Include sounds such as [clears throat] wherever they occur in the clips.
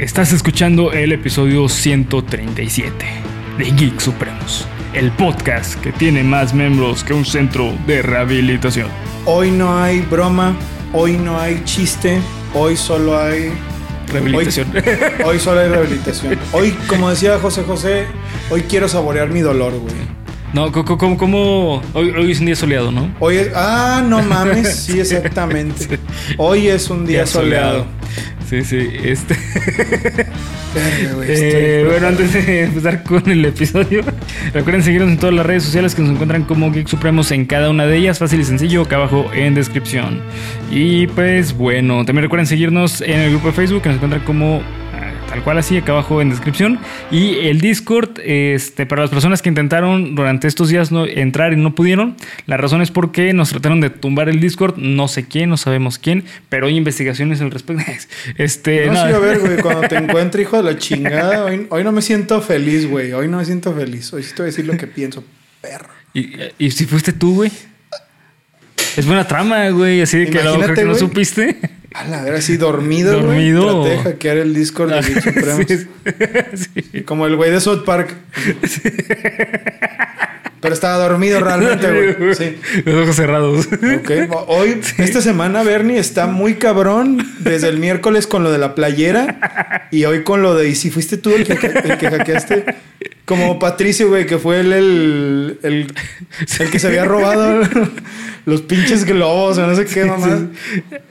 Estás escuchando el episodio 137 de Geek Supremos, el podcast que tiene más miembros que un centro de rehabilitación. Hoy no hay broma, hoy no hay chiste, hoy solo hay Rehabilitación. Hoy, hoy solo hay rehabilitación. Hoy, como decía José José, hoy quiero saborear mi dolor, güey. No, co- co- como, como hoy, hoy es un día soleado, ¿no? Hoy es, ah, no mames, sí, exactamente. [laughs] Hoy es un día, soleado. Sí, sí, este. [laughs] Eh, bueno, antes de empezar con el episodio, recuerden seguirnos en todas las redes sociales que nos encuentran como Geek Supremos en cada una de ellas, fácil y sencillo, acá abajo en descripción. Y pues bueno, también recuerden seguirnos en el grupo de Facebook que nos encuentran como tal cual así, acá abajo en descripción. Y el Discord, este, para las personas que intentaron durante estos días no, entrar y no pudieron, la razón es porque nos trataron de tumbar el Discord, no sé quién, no sabemos quién, pero hay investigaciones al respecto. [laughs] Este, No, nada. sí, a ver, güey, [laughs] cuando te encuentre, hijo de la chingada, hoy, hoy no me siento feliz, güey. Hoy no me siento feliz. Hoy sí te voy a decir lo que pienso, perro. ¿Y, y si fuiste tú, güey? Es buena trama, güey. Así de que lo que no supiste. A la ver, así dormido. Dormido. Traté de hackear el Discord de Geek Supremos. Sí, [laughs] sí. Como el güey de South Park. Pero estaba dormido realmente, güey. Sí. Los ojos cerrados. Ok. Hoy, [laughs] esta semana, Bernie está muy cabrón. Desde el miércoles con lo de la playera. Y hoy con lo de. ¿Y si fuiste tú el que, el que hackeaste? Como Patricio, güey, que fue él el, el, [laughs] el que se había robado los pinches globos o no sé qué, mamá.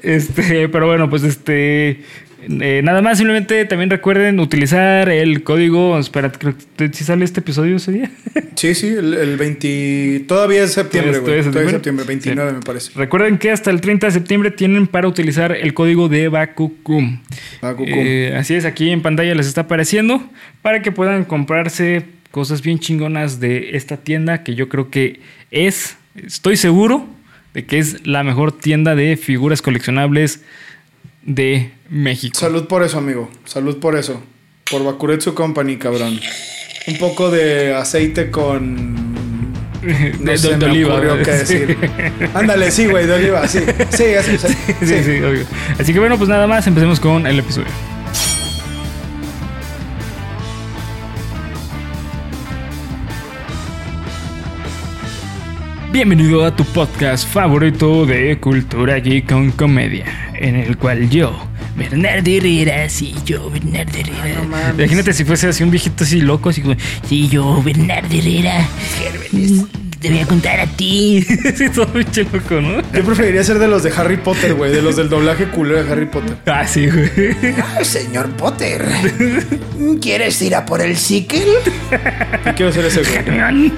Este, pero bueno, pues este. Eh, nada más, simplemente también recuerden utilizar el código. Espera, creo que si sale este episodio ese día. [laughs] Sí, sí, el, el 20. Todavía es septiembre, güey. todavía es Todavía es septiembre. septiembre, 29, me parece. Recuerden que hasta el 30 de septiembre tienen para utilizar el código de Bakukum. Bakukum. Eh, así es, aquí en pantalla les está apareciendo para que puedan comprarse cosas bien chingonas de esta tienda que yo creo que es, estoy seguro de que es la mejor tienda de figuras coleccionables de México. Salud por eso, amigo. Salud por eso. Por Bakuretsu Company, cabrón. Un poco de aceite con. [laughs] No De- se de- oliva, ocurrió qué decir. Ándale, sí, güey, de oliva, sí. Sí, así, [laughs] sí. Sí, sí, obvio. Así que bueno, pues nada más, empecemos con el episodio. Bienvenido a tu podcast favorito de cultura geek con comedia, en el cual yo, Bernardo Herrera, sí, yo, Bernardo Herrera. no mames. Imagínate si fuese así un viejito así loco, así como, sí, yo, Bernardo Herrera, mm, te voy a contar a ti. [laughs] sí, todo pinche loco, ¿no? Yo preferiría ser de los de Harry Potter, güey, de los del doblaje culero de Harry Potter. Ah, sí, güey. Ah, Señor Potter, ¿quieres ir a por el Sickle? Yo quiero ser ese güey. Hermione.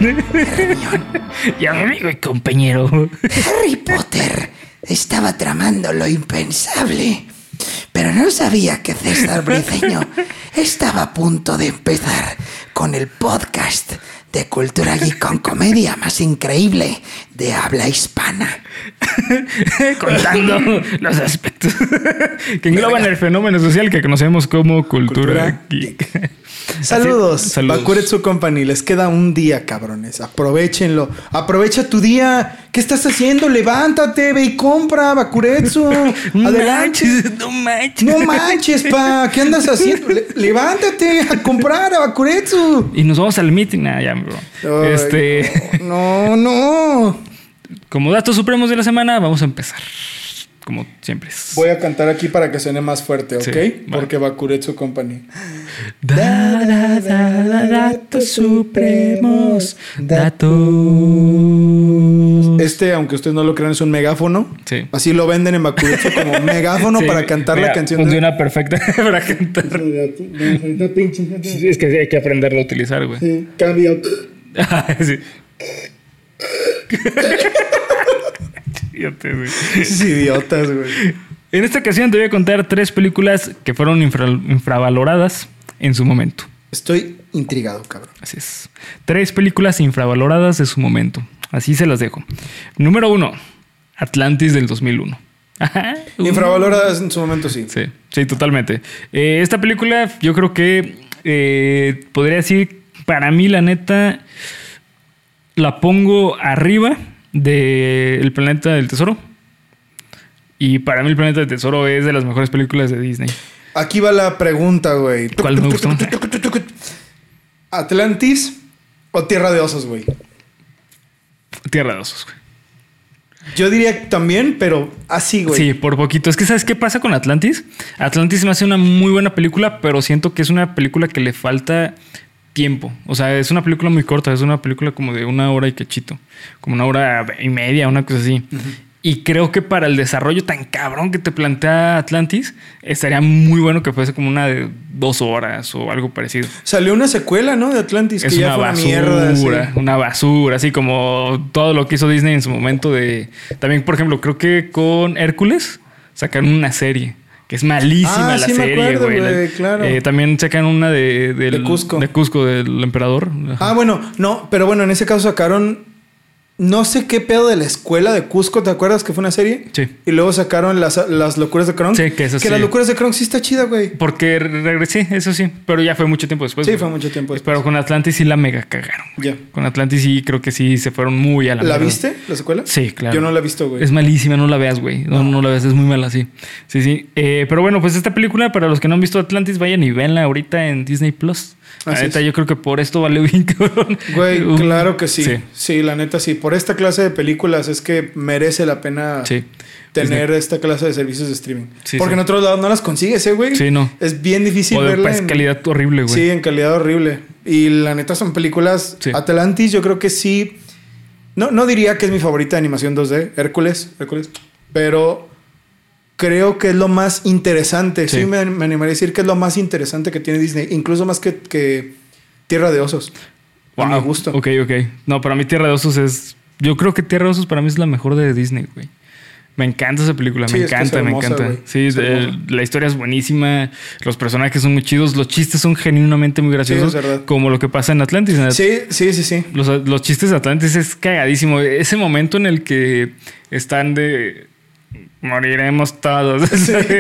y a mi amigo y compañero. Harry Potter estaba tramando lo impensable, pero no sabía que César Briceño estaba a punto de empezar con el podcast de cultura geek con comedia más increíble de habla hispana. [laughs] Contando los aspectos que engloban el fenómeno social que conocemos como cultura, Cultura geek. Saludos, Saludos. Bakuretsu Company. Les queda un día, cabrones. Aprovechenlo. Aprovecha tu día. ¿Qué estás haciendo? Levántate, ve y compra Bakuretsu. [laughs] No Adelante. manches, no manches. No manches, pa. ¿Qué andas haciendo? Le- levántate a comprar a Bakuretsu. Y nos vamos al meeting. Ah, ya, bro. Ay, este, No, no. como datos supremos de la semana, vamos a empezar. Como siempre. es. Voy a cantar aquí para que suene más fuerte, ¿ok? Sí, vale. Porque Bakuretsu Company. Da, da, da, da, datos supremos. Datos. Este, aunque ustedes no lo crean, es un megáfono. Sí. Así lo venden en Bakuretsu como [laughs] megáfono Sí, para cantar mira, la canción. de- Funciona perfecta [laughs] para cantar. Sí, es que hay que aprenderlo a utilizar, güey. Sí, cambio. [laughs] sí. Fíjate, güey. Idiotas, güey. En esta ocasión te voy a contar tres películas que fueron infra- infravaloradas en su momento. Estoy intrigado, cabrón. Así es. Tres películas infravaloradas de su momento. Así se las dejo. Número uno, Atlantis del 2001. Ajá. [laughs] Infravaloradas en su momento, sí. Sí, sí, totalmente. Eh, esta película, yo creo que eh, podría decir, para mí, la neta, la pongo arriba del Planeta del Tesoro. Y para mí, El Planeta del Tesoro es de las mejores películas de Disney. Aquí va la pregunta, güey. ¿Cuál me gustó? [laughs] ¿Atlantis o Tierra de Osos, güey? Tierra de Osos, güey. Yo diría también, pero así, güey. Sí, por poquito. Es que ¿sabes qué pasa con Atlantis? Atlantis me hace una muy buena película, pero siento que es una película que le falta tiempo. O sea, es una película muy corta, es una película como de una hora y cachito. Como una hora y media, una cosa así. Y creo que para el desarrollo tan cabrón que te plantea Atlantis, estaría muy bueno que fuese como una de dos horas o algo parecido. Salió una secuela, ¿no? De Atlantis, Es que ya una fue una basura, mierda. sí. una basura, así como todo lo que hizo Disney en su momento de... También, por ejemplo, creo que con Hércules sacaron una serie. Que es malísima Ah, la sí me serie, acuerdo, güey. güey, claro. Eh, también sacan una de, del- De Cusco. De Cusco, del emperador. Ah, bueno, no, pero bueno, en ese caso sacaron. No sé qué pedo de la escuela de Cusco, ¿te acuerdas que fue una serie? Sí. Y luego sacaron las, las locuras de Kronk. Sí, que eso sí. las locuras de Kronk sí está chida, güey. Porque re- regresé, eso sí. Pero ya fue mucho tiempo después. Sí, güey. fue mucho tiempo después. Pero con Atlantis sí la mega cagaron. Ya. Con Atlantis sí creo que sí se fueron muy a la ¿La mierda. viste, la secuela? Sí, claro. Yo no la he visto, güey. Es malísima, no la veas, güey. No, no la veas, es muy mala, sí. Sí, sí. Eh, pero bueno, pues esta película, para los que no han visto Atlantis, vayan y véanla ahorita en Disney Plus. La Así neta, es. yo creo que por esto vale [laughs] bien, cabrón. Güey, Uh, claro que sí. Sí. sí. la neta sí. Por esta clase de películas es que merece la pena Sí. tener esta clase de servicios de streaming. Sí, Porque en otros lados no las consigues, ¿eh, güey? Sí, no. Es bien difícil O de verla pues, en- calidad horrible, güey. Sí, en calidad horrible. Y la neta son películas. Sí. Atlantis, yo creo que sí. No, no diría que es mi favorita de animación 2D. Hércules, Hércules. Pero creo que es lo más interesante. Sí, Sí. me, me animaría a decir que es lo más interesante que tiene Disney. Incluso más que, que Tierra de Osos. A mi Wow. gusto. Ok, ok. No, para mí Tierra de Osos es... Yo creo que Tierra de Osos para mí es la mejor de Disney, güey. Me encanta esa película, Sí, me es que es encanta, hermosa, me encanta. Sí, la historia es buenísima, los personajes son muy chidos, los chistes son genuinamente muy graciosos, es verdad. como lo que pasa en Atlantis. En Sí, sí, sí, sí. Los, los chistes de Atlantis es cagadísimo. Ese momento en el que están de. Moriremos todos.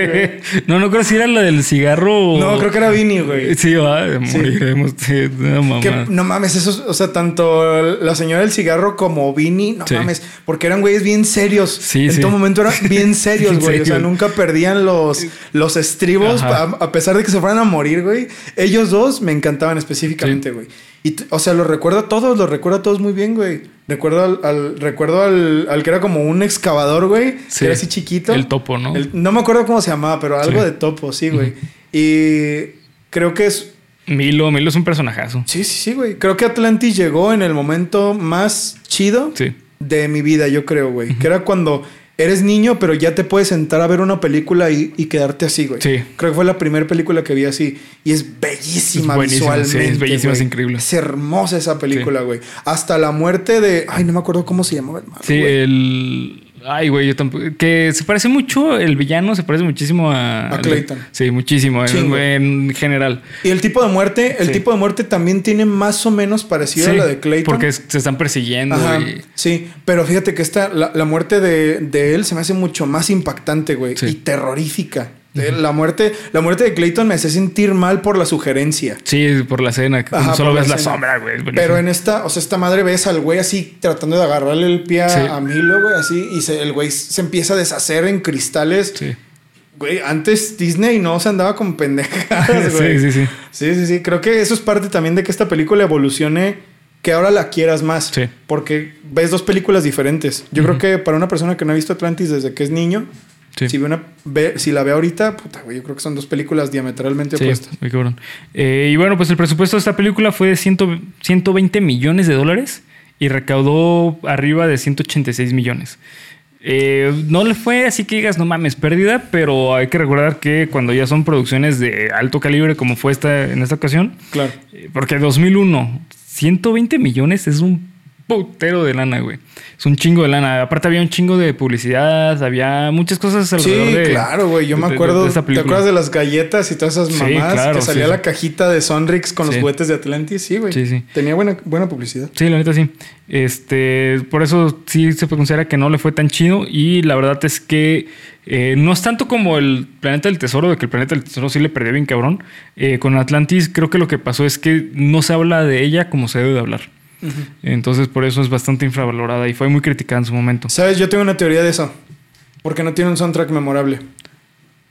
[laughs] no, no creo si era la del cigarro. o- No, creo que era Vinny, güey. Sí, va, moriremos. Sí, no, mamá. Que, no mames, eso, o sea, tanto la señora del cigarro como Vinny, no Sí. mames, porque eran güeyes bien serios. Sí, en todo momento eran [laughs] bien serios, güey. O sea, nunca perdían los, los estribos, a, a pesar de que se fueran a morir, güey. Ellos dos me encantaban específicamente, güey. Y, o sea, los recuerdo a todos, los recuerdo a todos muy bien, güey. Recuerdo al, al- recuerdo al, al que era como un excavador, güey. Sí. Que era así chiquito. El topo, ¿no? El- no me acuerdo cómo se llamaba, pero algo Sí. de topo, sí, güey. Y creo que es Milo, Milo es un personajazo. Sí, sí, sí, güey. Creo que Atlantis llegó en el momento más chido Sí. de mi vida, yo creo, güey. Que era cuando eres niño, pero ya te puedes sentar a ver una película y, y quedarte así, güey. Sí. Creo que fue la primera película que vi así. Y es bellísima Es buenísima, sí, visualmente. es bellísima, es increíble. Es hermosa esa película, güey. Hasta la muerte de. Ay, no me acuerdo cómo se llamaba el Sí, güey. el. Ay, güey, yo tampoco. Que se parece mucho, el villano se parece muchísimo a. A Clayton. Sí, muchísimo, en, general. Y el tipo de muerte, el Sí. tipo de muerte también tiene más o menos parecido a la de Clayton. Porque es- se están persiguiendo. Ajá, y- sí, pero fíjate que esta, la, la muerte de, de él se me hace mucho más impactante, güey, Sí. y terrorífica. La muerte, la muerte de Clayton me hace sentir mal por la sugerencia. Sí, por la escena. Ajá, solo la ves la, sombra, güey. Pero en esta, o sea, esta madre ves al güey así tratando de agarrarle el pie a, Sí. a Milo, güey, así, y se- el güey se empieza a deshacer en cristales. Sí. Güey, antes Disney no se andaba con pendejadas, [laughs] güey. sí, sí, sí. Sí, sí, sí. Creo que eso es parte también de que esta película evolucione, que ahora la quieras más. Sí. Porque ves dos películas diferentes. Yo creo que para una persona que no ha visto Atlantis desde que es niño, Sí. si, ve una, ve, si la ve ahorita, puta, güey, yo creo que son dos películas diametralmente Sí, opuestas. muy cabrón. Eh, y bueno, pues el presupuesto de esta película fue de 100 120 millones de dólares y recaudó arriba de 186 millones. Eh, no le fue así que digas, no mames, pérdida, pero hay que recordar que cuando ya son producciones de alto calibre, como fue esta en esta ocasión, Claro. eh, porque 2001, 120 millones es un putero de lana, güey. Es un chingo de lana. Aparte había un chingo de publicidad, había muchas cosas Sí, alrededor de... claro, güey. Yo me de- acuerdo. de ¿Te acuerdas de las galletas y todas esas Sí, mamás? claro, que salía sí, la sí. cajita de Sonrix con los Sí. juguetes de Atlantis. Sí, güey. Sí, sí. Tenía buena, buena publicidad. Sí, la neta sí. Este, por eso sí se considera que no le fue tan chido. Y la verdad es que eh, no es tanto como el planeta del tesoro, de que el planeta del tesoro sí le perdió bien cabrón. Eh, con Atlantis, creo que lo que pasó es que no se habla de ella como se debe de hablar. Entonces, por eso es bastante infravalorada y fue muy criticada en su momento. ¿Sabes? Yo tengo una teoría de eso. Porque no tiene un soundtrack memorable.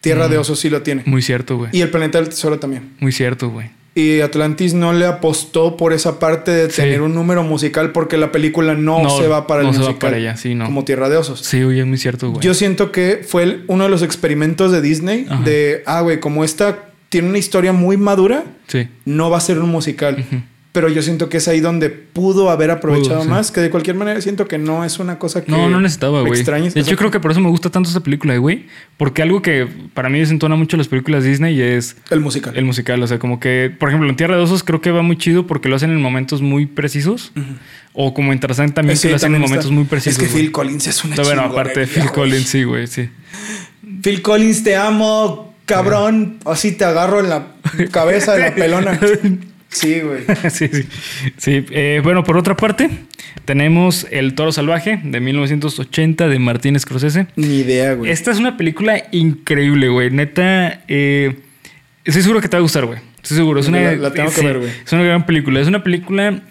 Tierra de Osos sí lo tiene. Muy cierto, güey. Y el planeta del tesoro también. Muy cierto, güey. Y Atlantis no le apostó por esa parte de Sí. tener un número musical porque la película no, No, se va para no el se va musical. para allá, sí, no. Como Tierra de Osos. Sí, güey, es muy cierto, güey. Yo siento que fue el- uno de los experimentos de Disney Ajá. de, ah, güey, como esta tiene una historia muy madura, Sí. no va a ser un musical. Ujú. Pero yo siento que es ahí donde pudo haber aprovechado sí. más, que de cualquier manera siento que no es una cosa que No, no necesitaba, güey. De hecho, creo que por eso me gusta tanto esta película, güey. Porque algo que para mí desentona mucho las películas Disney es el musical. el musical. O sea, como que, por ejemplo, en Tierra de Osos creo que va muy chido porque lo hacen en momentos muy precisos. O como en Tarzán también Sí, que lo hacen en momentos está- muy precisos. Es que. Phil Collins es una Está bueno, chingonería, aparte de Phil. Collins, sí, güey, sí. Phil Collins, te amo, cabrón. Así te agarro en la cabeza de la [laughs] pelona. [laughs] Sí, güey. [laughs] sí, sí. Sí, eh, bueno, por otra parte, tenemos El Toro Salvaje de 1980 de Martín Scorsese. Ni idea, güey. Esta es una película increíble, güey. Neta, eh, estoy seguro que te va a gustar, güey. Estoy seguro. Es una, La- la tengo que ver, güey. Es una gran película. Es una película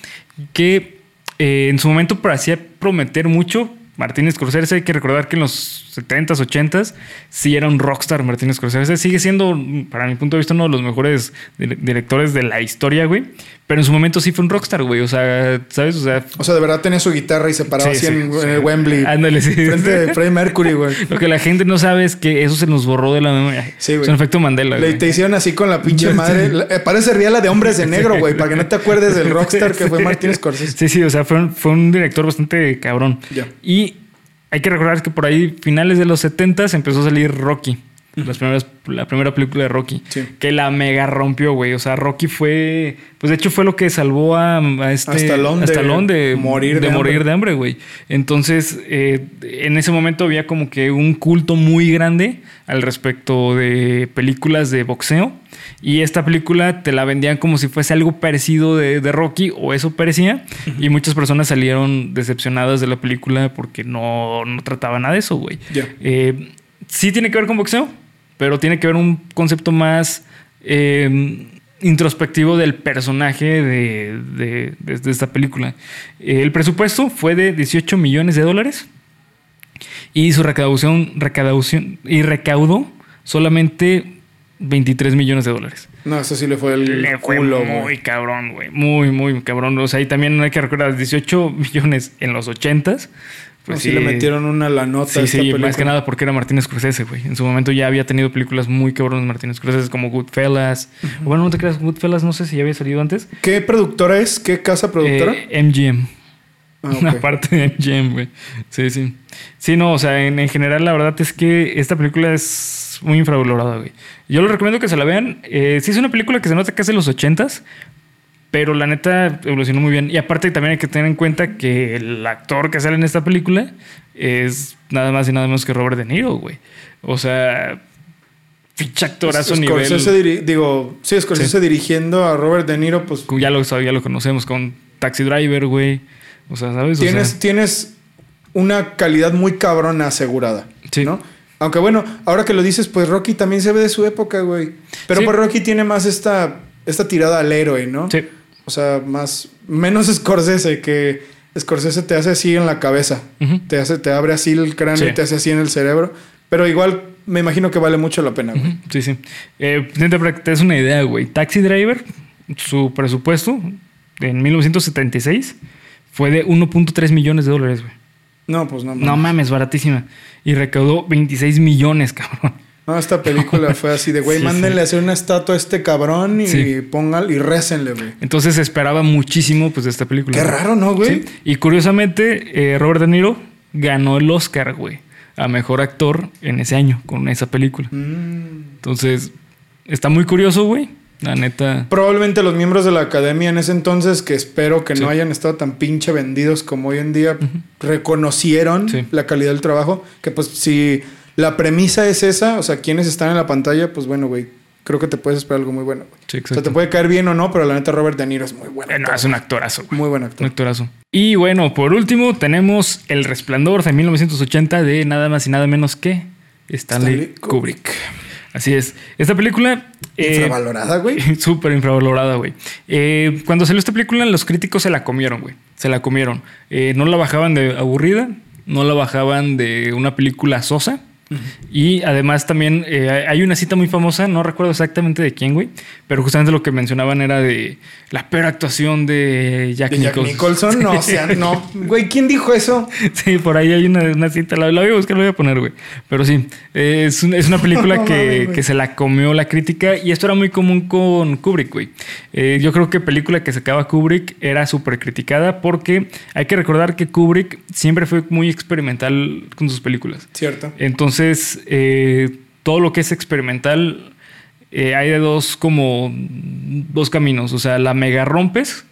que eh, en su momento parecía prometer mucho. Martín Scorsese, hay que recordar que en los 70s, 80s, sí era un rockstar Martín Scorsese. Sigue siendo, para mi punto de vista, uno de los mejores dire- directores de la historia, güey. Pero en su momento sí fue un rockstar, güey. O sea, ¿sabes? O sea, O sea, de verdad tenía su guitarra y se paraba Sí, así sí, en, sí. en el Wembley. Ándale, sí. Frente de Freddie Mercury, güey. [laughs] Lo que la gente no sabe es que eso se nos borró de la memoria. Sí, güey. Es un efecto Mandela, Le, güey. te hicieron así con la pinche madre. Eh, parece riala de hombres de negro, güey, para que no te acuerdes del rockstar que fue Martín Scorsese. Sí, sí, o sea, fue un, fue un director bastante cabrón. Ya. Y hay que recordar que por ahí, finales de los 70 empezó a salir Rocky. Las primeras, la primera película de Rocky. Sí. Que la mega rompió, güey. O sea, Rocky fue. Pues de hecho fue lo que salvó a, a este. A Stallone de Stallone de, morir de morir hambre. de hambre, güey. Entonces, eh, en ese momento había como que un culto muy grande al respecto de películas de boxeo. Y esta película te la vendían como si fuese algo parecido de, de Rocky, o eso parecía. Y muchas personas salieron decepcionadas de la película porque no, no trataba nada de eso, güey. Ya. Eh, sí tiene que ver con boxeo, pero tiene que ver un concepto más eh, introspectivo del personaje de, de- de- de esta película. Eh, el presupuesto fue de 18 millones de dólares y su recaudación, recaudación y recaudó solamente 23 millones de dólares. No, eso sí le fue el Le fue culo, muy cabrón, güey. Muy, muy cabrón. O sea, y también hay que recordar 18 millones en los 80s. Pues sí, le metieron una la nota. Sí, sí, más que nada porque era Martín Scorsese, güey. En su momento ya había tenido películas muy cabronas Martín Scorsese, como Goodfellas. Bueno, no te creas, Goodfellas no sé si ya había salido antes. ¿Qué productora es? ¿Qué casa productora? Eh, MGM. Ah. [laughs] Una parte de MGM, güey. Sí, sí. Sí, no, o sea, en, en general la verdad es que esta película es muy infravalorada, güey. Yo les recomiendo que se la vean. Eh, sí es una película que se nota que es de los ochentas, pero la neta evolucionó muy bien. Y aparte también hay que tener en cuenta que el actor que sale en esta película es nada más y nada menos que Robert De Niro, güey. O sea, ficha actorazo nivel... Scorsese digo, sí, Scorsese dirigiendo a Robert De Niro, pues Ya lo, ya lo conocemos con Taxi Driver, güey. O sea, ¿sabes? O tienes, sea, tienes una calidad muy cabrona asegurada. Sí. ¿no? Aunque bueno, ahora que lo dices, pues Rocky también se ve de su época, güey. Pero Sí. pues Rocky tiene más esta, esta tirada al héroe, ¿no? sí. O sea, más. Menos [laughs] Scorsese, que Scorsese te hace así en la cabeza. Te hace, te abre así el cráneo Sí. y te hace así en el cerebro. Pero igual me imagino que vale mucho la pena, güey. Sí, sí. Eh, para que te des una idea, güey. Taxi Driver, su presupuesto en 1976 fue de 1.3 millones de dólares, güey. No, pues no. No mames. mames, baratísima. Y recaudó 26 millones, [laughs] cabrón. No, esta película [laughs] fue así de, güey, Sí, mándenle sí. a hacer una estatua a este cabrón y Sí. pónganle y récenle, güey. Entonces se esperaba muchísimo pues, de esta película. Qué raro, ¿no, güey? Sí. Y curiosamente, eh, Robert De Niro ganó el Oscar, güey, a mejor actor en ese año con esa película. Mm. Entonces, está muy curioso, güey. La neta. Probablemente los miembros de la academia en ese entonces, que espero que Sí. no hayan estado tan pinche vendidos como hoy en día, reconocieron Sí. la calidad del trabajo. Que pues si la premisa es esa, o sea, quienes están en la pantalla, pues bueno, güey, creo que te puedes esperar algo muy bueno. Sí, O sea, te puede caer bien o no, pero la neta Robert De Niro es muy bueno. Eh, no, es un actorazo, güey. Muy buen Un actor. actorazo. Y bueno, por último, tenemos El Resplandor de 1980 de nada más y nada menos que Stanley, Stanley Kubrick. Así es. Esta película. eh, Infravalorada, güey. [laughs] Súper infravalorada, güey. Eh, cuando salió esta película, los críticos se la comieron, güey. Se la comieron. Eh, no la bajaban de aburrida, no la bajaban de una película sosa. Y además también eh, hay una cita muy famosa, no recuerdo exactamente de quién, güey, pero justamente lo que mencionaban era de la peor actuación de Jack, ¿De Jack Nicholson. Nicholson? No, o sea, no. [laughs] Güey, ¿quién dijo eso? Sí, por ahí hay una, una cita, la, la voy a buscar, la voy a poner, güey. Pero sí, eh, es, un- es una película [laughs] No que, que se la comió la crítica y esto era muy común con Kubrick, güey. Eh, yo creo que película que sacaba Kubrick era súper criticada porque hay que recordar que Kubrick siempre fue muy experimental con sus películas. Cierto. Entonces, eh, todo lo que es experimental, eh, hay de dos como dos caminos. O sea, la mega rompes.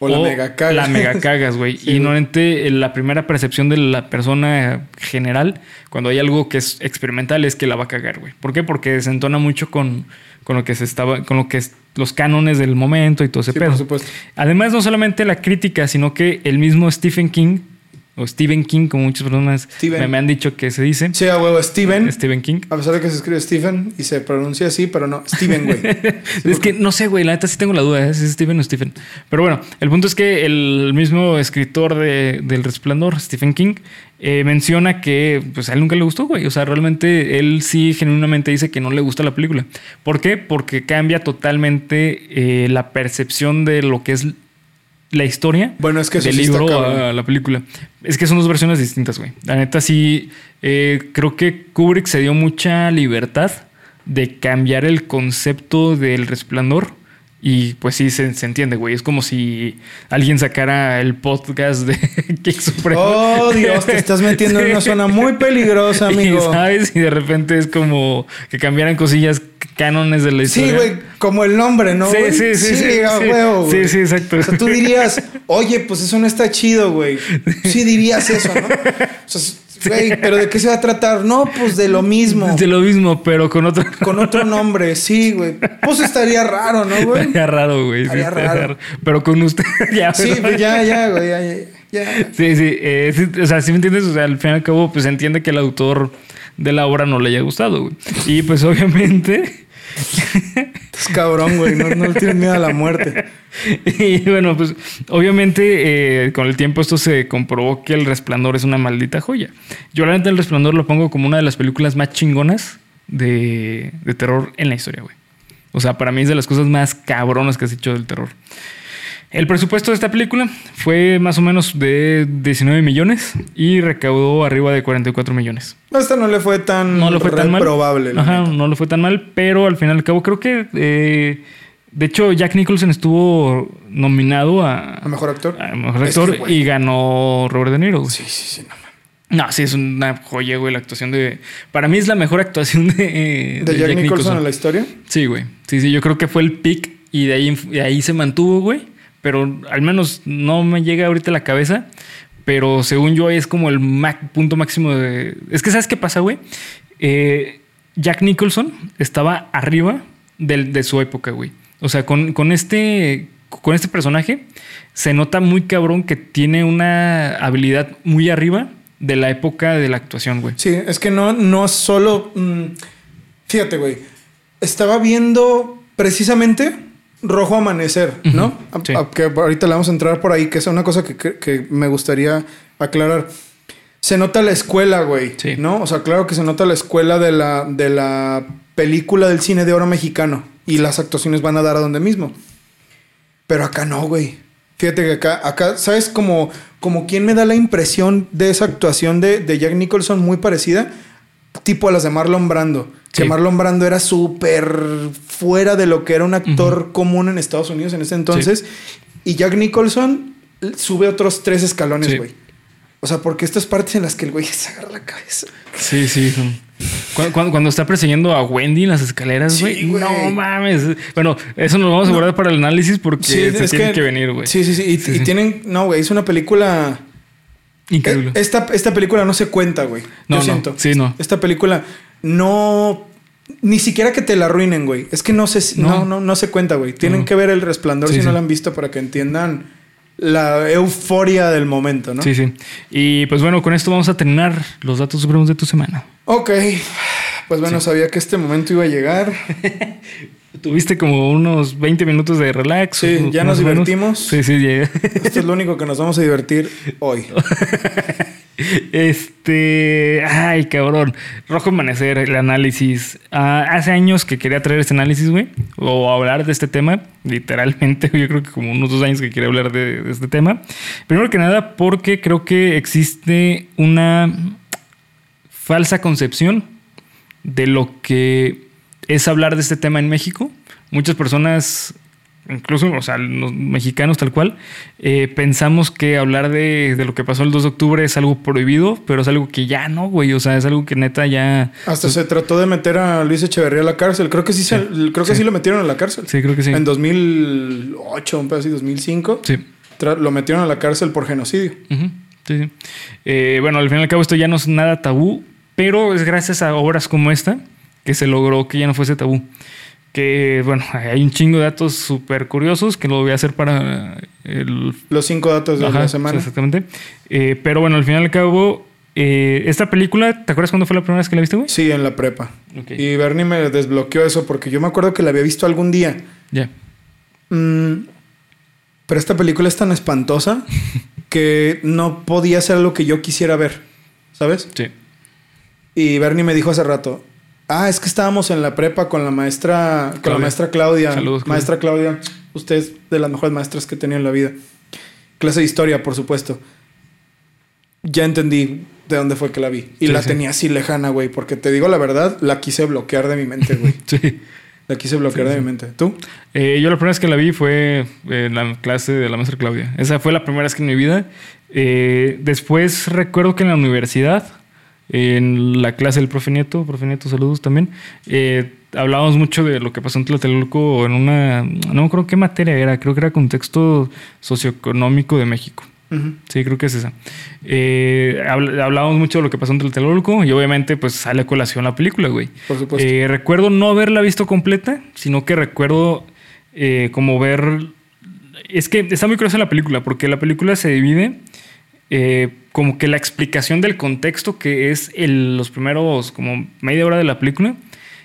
O la mega cagas. La mega cagas, güey. [laughs] Sí, y normalmente eh, la primera percepción de la persona general, cuando hay algo que es experimental, es que la va a cagar, güey. ¿Por qué? Porque desentona mucho con, con lo que se estaba, con lo que es los cánones del momento y todo ese Sí, pedo. por supuesto. Además, no solamente la crítica, sino que el mismo Stephen King, o Stephen King, como muchas personas me, me han dicho que se dice. Sí, a huevo, Steven. Stephen King. A pesar de que se escribe Stephen y se pronuncia así, pero no, Steven, güey. [laughs] es que no sé, güey, la neta sí tengo la duda, ¿eh? si es Stephen o Stephen. Pero bueno, el punto es que el mismo escritor de, del Resplandor, Stephen King, eh, menciona que pues a él nunca le gustó, güey. O sea, realmente él sí genuinamente dice que no le gusta la película. ¿Por qué? Porque cambia totalmente eh, la percepción de lo que es la historia Bueno, es que del sí libro a la película. Es que son dos versiones distintas, güey. La neta sí, eh, creo que Kubrick se dio mucha libertad de cambiar el concepto del resplandor. Y pues sí, se, se entiende, güey. Es como si alguien sacara el podcast de [laughs] Kick Supremo. Oh, Dios, te estás metiendo en una zona muy peligrosa, [laughs] amigo. Y, ¿Sabes? Y de repente es como que cambiaran cosillas cánones de la historia. Sí, güey, como el nombre, ¿no? Sí, güey? sí, sí, sí, sí. huevo, Sí, güey. sí, exacto. O sea, tú dirías, oye, pues eso no está chido, güey. [laughs] Sí dirías eso, ¿no? O sea, [laughs] güey, pero ¿de qué se va a tratar? No, pues de lo mismo. De lo mismo, pero con otro. [laughs] Con otro nombre, sí, güey. Pues estaría raro, ¿no, güey? Estaría raro, güey. sí, Estaría raro. raro. Pero con usted [laughs] ya. Sí, ¿verdad? pues ya, ya, güey, ya, ya. Sí, sí, eh, sí, o sea, si me entiendes, o sea, al fin y al cabo, pues entiende que el autor de la obra no le haya gustado, güey. Y pues obviamente, Es cabrón, güey. No, no miedo a la muerte. [laughs] y bueno, pues obviamente eh, con el tiempo esto se comprobó que El Resplandor es una maldita joya. Yo la neta El Resplandor lo pongo como una de las películas más chingonas de, de terror en la historia, güey. O sea, para mí es de las cosas más cabronas que has hecho del terror. El presupuesto de esta película fue más o menos de 19 millones y recaudó arriba de 44 millones. Esta no le fue tan, No le fue tan mal. probable. Ajá, no le fue tan mal, pero al fin y al cabo creo que... eh, de hecho, Jack Nicholson estuvo nominado a, ¿A mejor actor? a mejor Es que, actor y ganó Robert De Niro. Sí, sí, sí. No. No, sí, es una joya, güey, la actuación de... Para mí es la mejor actuación de, ¿De Jack, Nicholson en la historia? Sí, güey. Sí, sí, yo creo que fue el pick y de ahí, de ahí se mantuvo, güey. Pero al menos no me llega ahorita la cabeza. Pero según yo es como el punto máximo de... Es que ¿sabes qué pasa, güey? Eh, Jack Nicholson estaba arriba del- de su época, güey. O sea, con, con este, con este personaje se nota muy cabrón que tiene una habilidad muy arriba de la época de la actuación, güey. Sí, es que no, no solo. mm, fíjate, güey. Estaba viendo precisamente Rojo Amanecer, ¿no? A- sí. a- que ahorita le vamos a entrar por ahí, que es una cosa que, que- que me gustaría aclarar. Se nota la escuela, güey. Sí. ¿No? O sea, claro que se nota la escuela de la, de la película del cine de oro mexicano. Y las actuaciones van a dar a donde mismo. Pero acá no, güey. Fíjate que acá, acá ¿sabes? Como, como quien me da la impresión de esa actuación de, de Jack Nicholson muy parecida, tipo a las de Marlon Brando. Sí. Que Marlon Brando era súper fuera de lo que era un actor común en Estados Unidos en ese entonces. Y Jack Nicholson sube otros tres escalones, Sí. güey. O sea, porque estas partes en las que el güey se agarra la cabeza. Sí, sí. Cuando, cuando- cuando está persiguiendo a Wendy en las escaleras, Sí, güey. no mames. Bueno, eso nos vamos a guardar para el análisis porque se es tiene que, venir, güey. Sí, sí, sí. Y, Sí, y sí. tienen. No, güey, es una película. Increíble. Eh, Esta, esta película no se cuenta, güey. No, Yo no. siento. Sí, no. Esta película no. Ni siquiera que te la arruinen, güey. Es que no se, no. No. No, no, se cuenta, güey. Tienen que ver el resplandor Sí, si no la han visto para que entiendan la euforia del momento, ¿no? Sí, sí. Y pues bueno, con esto vamos a terminar los datos supremos de tu semana. Ok. Pues bueno, sabía que este momento iba a llegar. [laughs] Tuviste como unos 20 minutos de relax. Sí, ya nos divertimos. Sí, sí, llegué. Esto es lo único que nos vamos a divertir hoy. [laughs] Este. Ay, cabrón. Rojo Amanecer, el análisis. Ah, hace años que quería traer este análisis, güey. O hablar de este tema. Literalmente, [laughs] yo creo que como unos dos años que quería hablar de, de este tema. Primero que nada, porque creo que existe una falsa concepción de lo que es hablar de este tema en México. Muchas personas incluso, o sea, los mexicanos tal cual, eh, pensamos que hablar de, de, lo que pasó el 2 de octubre es algo prohibido, pero es algo que ya no, güey. O sea, es algo que neta ya. Hasta se trató de meter a Luis Echeverría a la cárcel. Creo que sí, se, creo que sí. lo metieron a la cárcel. Sí, creo que sí. En 2008, un pedazo así, 2005. Sí. Lo metieron a la cárcel por genocidio. Uh -huh. Sí, sí. Eh, bueno, al fin y al cabo, esto ya no es nada tabú, pero es gracias a obras como esta que se logró que ya no fuese tabú que bueno, hay un chingo de datos súper curiosos que lo voy a hacer para el... los cinco datos de Ajá, la semana. Exactamente. Eh, pero bueno, al final y al cabo, eh, esta película, ¿te acuerdas cuándo fue la primera vez que la viste, güey? Sí, en la prepa. Okay. Y Bernie me desbloqueó eso porque yo me acuerdo que la había visto algún día. Ya. Yeah. Mm, pero esta película es tan espantosa [laughs] que no podía ser lo que yo quisiera ver, ¿sabes? Sí. Y Bernie me dijo hace rato, Ah, es que estábamos en la prepa con la maestra, con Claudia. la maestra Claudia. Saludos, Claudia. Maestra Claudia, usted es de las mejores maestras que he tenido en la vida. Clase de historia, por supuesto. Ya entendí de dónde fue que la vi. Y Sí, la sí. tenía así lejana, güey. Porque te digo la verdad, la quise bloquear de mi mente, güey. [laughs] Sí. La quise bloquear Sí, de mi mente. ¿Tú? Eh, yo la primera vez que la vi fue en la clase de la maestra Claudia. Esa fue la primera vez que en mi vida. Eh, después recuerdo que en la universidad, en la clase del profe Nieto, profe Nieto, saludos también, eh, hablábamos mucho de lo que pasó en Tlatelolco en una, no me acuerdo qué materia era, creo que era contexto socioeconómico de México. Sí, creo que es esa. Eh, habl- hablábamos mucho de lo que pasó en Tlatelolco y obviamente pues sale a colación la película, güey. Por supuesto. Eh, recuerdo no haberla visto completa, sino que recuerdo eh, como ver... Es que está muy curiosa la película, porque la película se divide como que la explicación del contexto, que es el- los primeros como media hora de la película,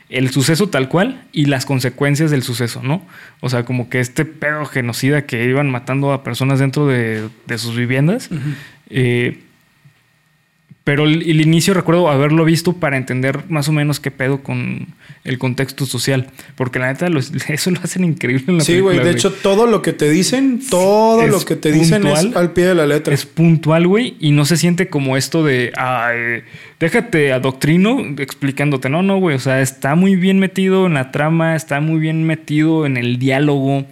el suceso tal cual y las consecuencias del suceso, ¿no? O sea, como que este pedo genocida que iban matando a personas dentro de, de sus viviendas. eh, pero el, el inicio recuerdo haberlo visto para entender más o menos qué pedo con el contexto social. Porque la neta, [laughs] eso lo hacen increíble en la Sí, güey. De hecho, todo lo que te dicen, todo Es lo que te dicen es al pie de la letra. Es puntual, güey, y no se siente como esto de, ay, déjate adoctrino explicándote. No, no, güey, o sea, está muy bien metido en la trama, está muy bien metido en el diálogo.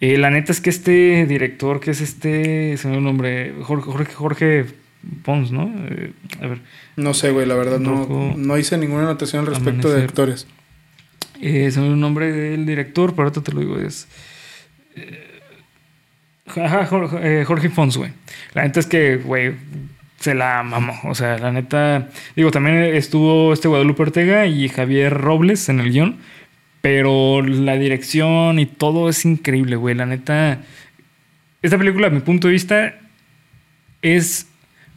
Eh, la neta es que este director, que es este, se me el nombre, Jorge, Jorge, Jorge Pons, ¿no? Eh, a ver, No sé, güey. La verdad, no, no hice ninguna anotación al respecto de actores. eh, me olvidó el nombre del director, pero ahorita te lo digo, es... eh, Jorge, eh, Jorge Pons, güey. La neta es que, güey, se la mamó. O sea, la neta. Digo, también estuvo este Guadalupe Ortega y Javier Robles en el guion. Pero la dirección y todo es increíble, güey. La neta. Esta película, a mi punto de vista, es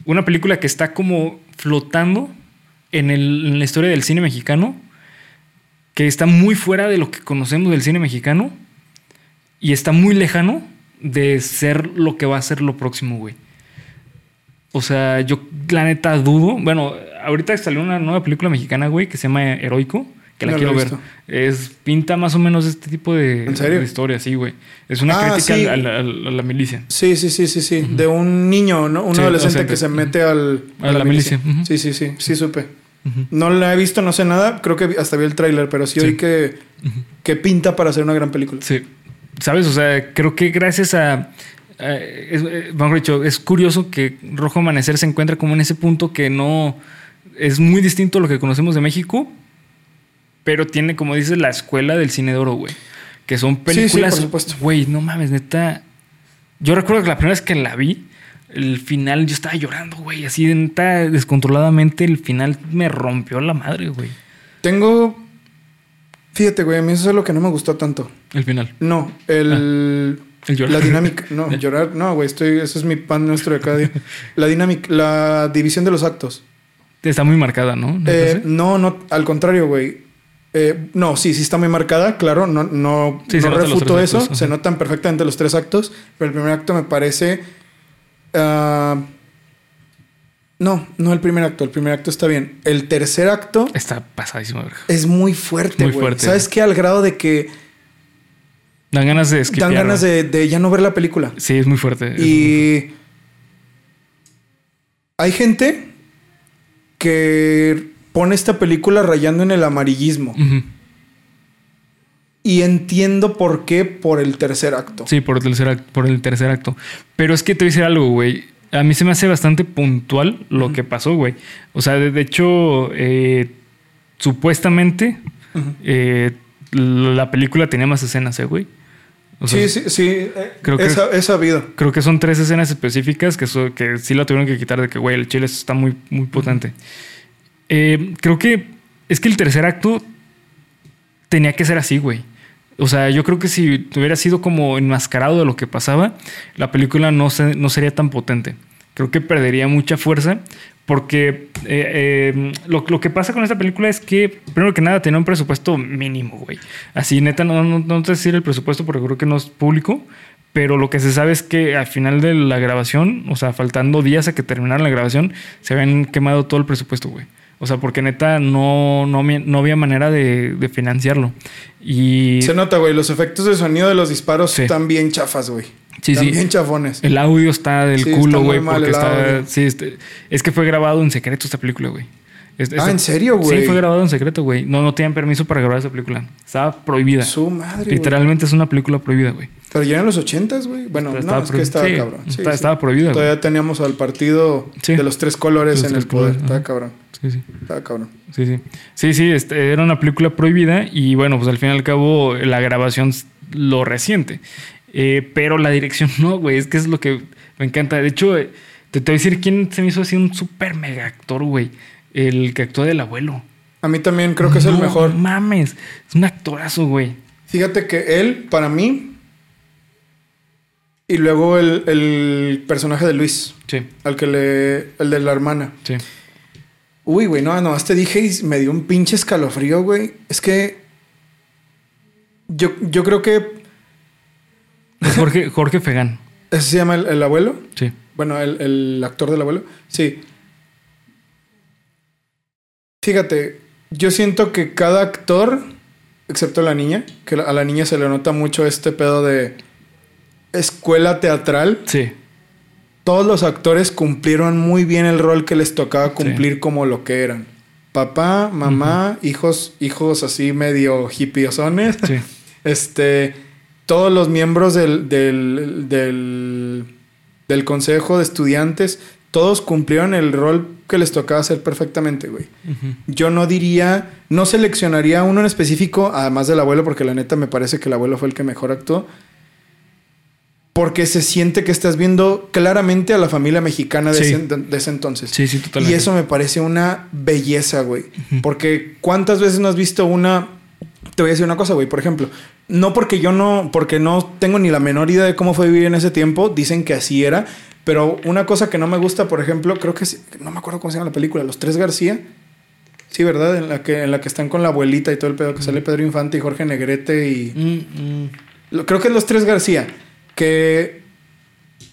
una película que está como flotando en, la historia del cine mexicano. Que está muy fuera de lo que conocemos del cine mexicano. Y está muy lejano de ser lo que va a ser lo próximo, güey. O sea, yo la neta dudo. Bueno, ahorita salió una nueva película mexicana, güey, que se llama Heroico, que la No quiero ver. Es pinta más o menos este tipo de, historia, sí, güey. Es una Ah, crítica sí. a, la, a milicia. Sí, sí, sí, sí, sí. De un niño, ¿no? Un Sí, adolescente que se mete al, A la milicia. Sí, sí, sí. Sí, supe. No la he visto, no sé nada. Creo que hasta vi el tráiler, pero sí, oí que, que pinta para hacer una gran película. Sí. ¿Sabes? O sea, creo que gracias a. a- es, eh, dicho, es curioso que Rojo Amanecer se encuentra como en ese punto que no. Es muy distinto a lo que conocemos de México, pero tiene, como dices, la escuela del cine de oro, güey. Que son sí, películas. por supuesto. Güey, no mames, neta. Yo recuerdo que la primera vez que la vi, el final, yo estaba llorando, güey. Así, neta, descontroladamente, el final me rompió la madre, güey. Tengo. Fíjate, güey, a mí eso es lo que no me gustó tanto. El final. No, el. El llorar. La dinámica. No, [laughs] llorar. No, güey, estoy. Eso es mi pan nuestro de cada día. La dinámica. La división de los actos. Está muy marcada, ¿no? ¿No Eh, no, no, al contrario, güey. Eh, no, sí, sí está muy marcada, claro, no, no, Sí, no refuto eso, actos, se notan perfectamente los tres actos, pero el primer acto me parece ah, No, no el primer acto. El primer acto está bien. El tercer acto Está pasadísimo, es muy fuerte, Muy fuerte. ¿Sabes qué? Al grado de que Dan ganas de dan esquipear, ganas güey. de, de ya no ver la película. Sí, es muy fuerte. es muy Y hay gente que pone esta película rayando en el amarillismo. Y entiendo por qué por el tercer acto. Sí, por el tercer acto, por el tercer acto. Pero es que te voy a decir algo, güey. A mí se me hace bastante puntual lo que pasó, güey. O sea, de, de hecho, eh, supuestamente eh, la película tenía más escenas, ¿eh, güey? O sea, sí, sí, sí. eh, Creo que- he sa- he sabido. Creo que son tres escenas específicas que, so- que sí la tuvieron que quitar de que, güey, el chile está muy, muy potente. Eh, creo que es que el tercer acto tenía que ser así, güey. O sea, yo creo que si hubiera sido como enmascarado de lo que pasaba, la película no, se- no sería tan potente. Creo que perdería mucha fuerza porque eh, eh, lo, lo que pasa con esta película es que, primero que nada, tenía un presupuesto mínimo, güey. Así, neta, no, no, no te decir el presupuesto porque creo que no es público, pero lo que se sabe es que al final de la grabación, o sea, faltando días a que terminara la grabación, se habían quemado todo el presupuesto, güey. O sea, porque neta no, no, no había manera de, de financiarlo. Y Se nota, güey. Los efectos de sonido de los disparos Sí. están bien chafas, güey. Sí, están sí. bien chafones. el audio está del Sí, culo, güey. Porque está. Sí, este- es que fue grabado en secreto esta película, güey. Es- Ah, ¿en serio, güey? Sí, fue grabado en secreto, güey. No, no tenían permiso para grabar esa película. Estaba prohibida. Su madre. Literalmente es una película prohibida, güey. Pero ya en los ochentas, güey. Bueno, Pero no, es que estaba sí, cabrón. Sí, está- sí. estaba prohibida. Todavía teníamos al partido de los tres colores Los en tres el poder. colores, Estaba ajá. cabrón. Sí, sí. Estaba cabrón. Sí, sí. Sí, sí, este, era una película prohibida y bueno, pues al fin y al cabo la grabación lo reciente. Eh, pero la dirección [laughs] no, güey, es que es lo que me encanta. De hecho, eh, te, te voy a decir quién se me hizo así un súper mega actor, güey. El que actúa del abuelo. A mí también creo que es el No mejor. mames, es un actorazo, güey. Fíjate que él, para mí. Y luego el, el personaje de Luis, Sí, al que le. El de la hermana. sí. Uy, güey, no, no, te dije y me dio un pinche escalofrío, güey. Es que. Yo, yo creo que. Es Jorge, Jorge Fegan. [laughs] ¿Ese se llama el, el abuelo? Sí. Bueno, el, el actor del abuelo. Sí. Fíjate, yo siento que cada actor, excepto la niña, que a la niña se le nota mucho este pedo de escuela teatral. Sí. Todos los actores cumplieron muy bien el rol que les tocaba cumplir como lo que eran. Papá, mamá, hijos, hijos así medio hippiosones. Sí. Este, todos los miembros del, del, del, del consejo de estudiantes, todos cumplieron el rol que les tocaba hacer perfectamente, güey. Yo no diría, no seleccionaría uno en específico, además del abuelo, porque la neta me parece que el abuelo fue el que mejor actuó. Porque se siente que estás viendo claramente a la familia mexicana de, Sí. ese, de ese entonces. Sí, sí, totalmente. Y eso me parece una belleza, güey. Porque ¿cuántas veces no has visto una... Te voy a decir una cosa, güey. Por ejemplo, no porque yo no... Porque no tengo ni la menor idea de cómo fue vivir en ese tiempo. Dicen que así era. Pero una cosa que no me gusta, por ejemplo, creo que... es- No me acuerdo cómo se llama la película. Los Tres García. Sí, ¿verdad? En la que, en la que están con la abuelita y todo el pedo. Que sale Pedro Infante y Jorge Negrete y... Mm, mm. Lo- Creo que es los tres García. Que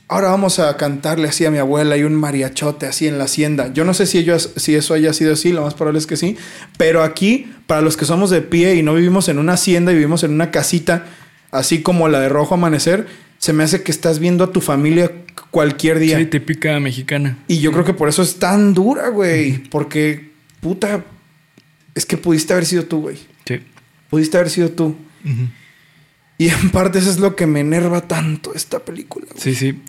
ahora vamos a cantarle así a mi abuela y un mariachote así en la hacienda. Yo no sé si, ellos, si eso haya sido así, lo más probable es que sí. Pero aquí, para los que somos de pie y no vivimos en una hacienda y vivimos en una casita, así como la de Rojo Amanecer, se me hace que estás viendo a tu familia cualquier día. Sí, típica mexicana. Y yo creo que por eso es tan dura, güey. Porque, puta, es que pudiste haber sido tú, güey. Sí. Pudiste haber sido tú. Y en parte eso es lo que me enerva tanto esta película. güey. Sí, sí.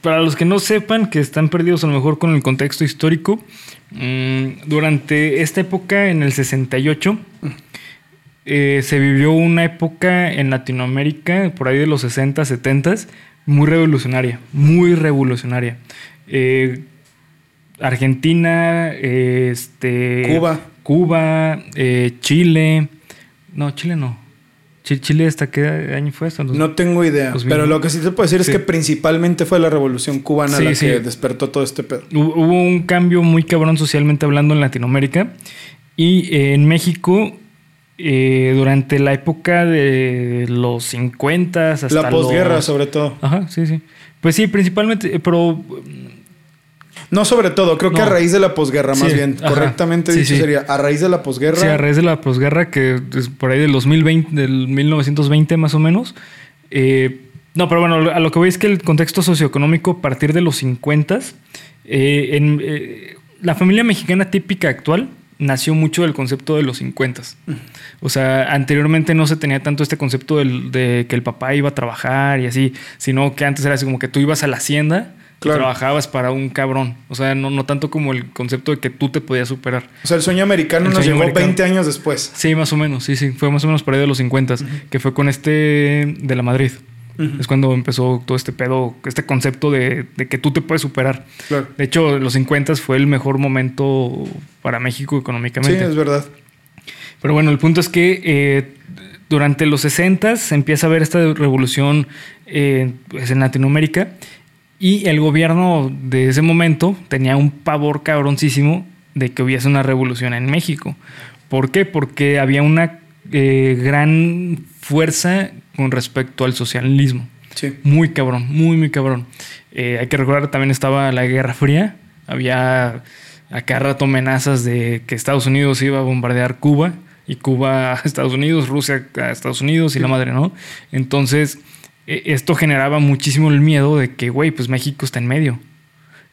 Para los que no sepan, que están perdidos a lo mejor con el contexto histórico, mm, durante esta época, en el 68, eh, se vivió una época en Latinoamérica, por ahí de los 60, 70, muy revolucionaria, muy revolucionaria. Eh, Argentina, eh, este, Cuba. Cuba, eh, Chile. No, Chile no. Chi- Chile, ¿hasta qué año fue eso? No tengo idea. Pero lo que sí te puedo decir Sí. es que principalmente fue la revolución cubana Sí, la sí. que despertó todo este pedo. Hu- Hubo un cambio muy cabrón socialmente hablando en Latinoamérica y en México eh, durante la época de los 50 hasta la posguerra, los- sobre todo. Ajá, sí, sí. Pues sí, principalmente, eh, pero mm, No sobre todo, creo que a raíz de la posguerra, más bien. ajá. Correctamente Sí, dicho sí. sería a raíz de la posguerra. Sí, a raíz de la posguerra, que es por ahí del 2020, del 1920 más o menos. Eh, no, pero bueno, a lo que voy es que el contexto socioeconómico a partir de los 50, eh, en, eh, la familia mexicana típica actual nació mucho del concepto de los 50. O sea, anteriormente no se tenía tanto este concepto del- de que el papá iba a trabajar y así, sino que antes era así como que tú ibas a la hacienda Claro. y trabajabas para un cabrón. O sea, no, no tanto como el concepto de que tú te podías superar. O sea, el sueño americano El nos sueño llegó americano. 20 años después. Sí, más o menos, sí, sí. Fue más o menos por ahí de los 50, que fue con este de la Madrid. Es cuando empezó todo este pedo, este concepto de, de que tú te puedes superar. Claro. De hecho, los 50 fue el mejor momento para México Sí, económicamente. es verdad. Pero bueno, el punto es que eh, durante los 60 se empieza a ver esta revolución eh, pues, en Latinoamérica y el gobierno de ese momento tenía un pavor cabroncísimo de que hubiese una revolución en México. ¿Por qué? Porque había una eh, gran fuerza con respecto al socialismo. Sí. Muy cabrón, muy, muy cabrón. Eh, hay que recordar que también estaba la Guerra Fría. Había a cada rato amenazas de que Estados Unidos iba a bombardear Cuba y Cuba [laughs] a Estados Unidos, Rusia a Estados Unidos y la madre, ¿no? Entonces, eh, esto generaba muchísimo el miedo de que, güey, pues México está en medio.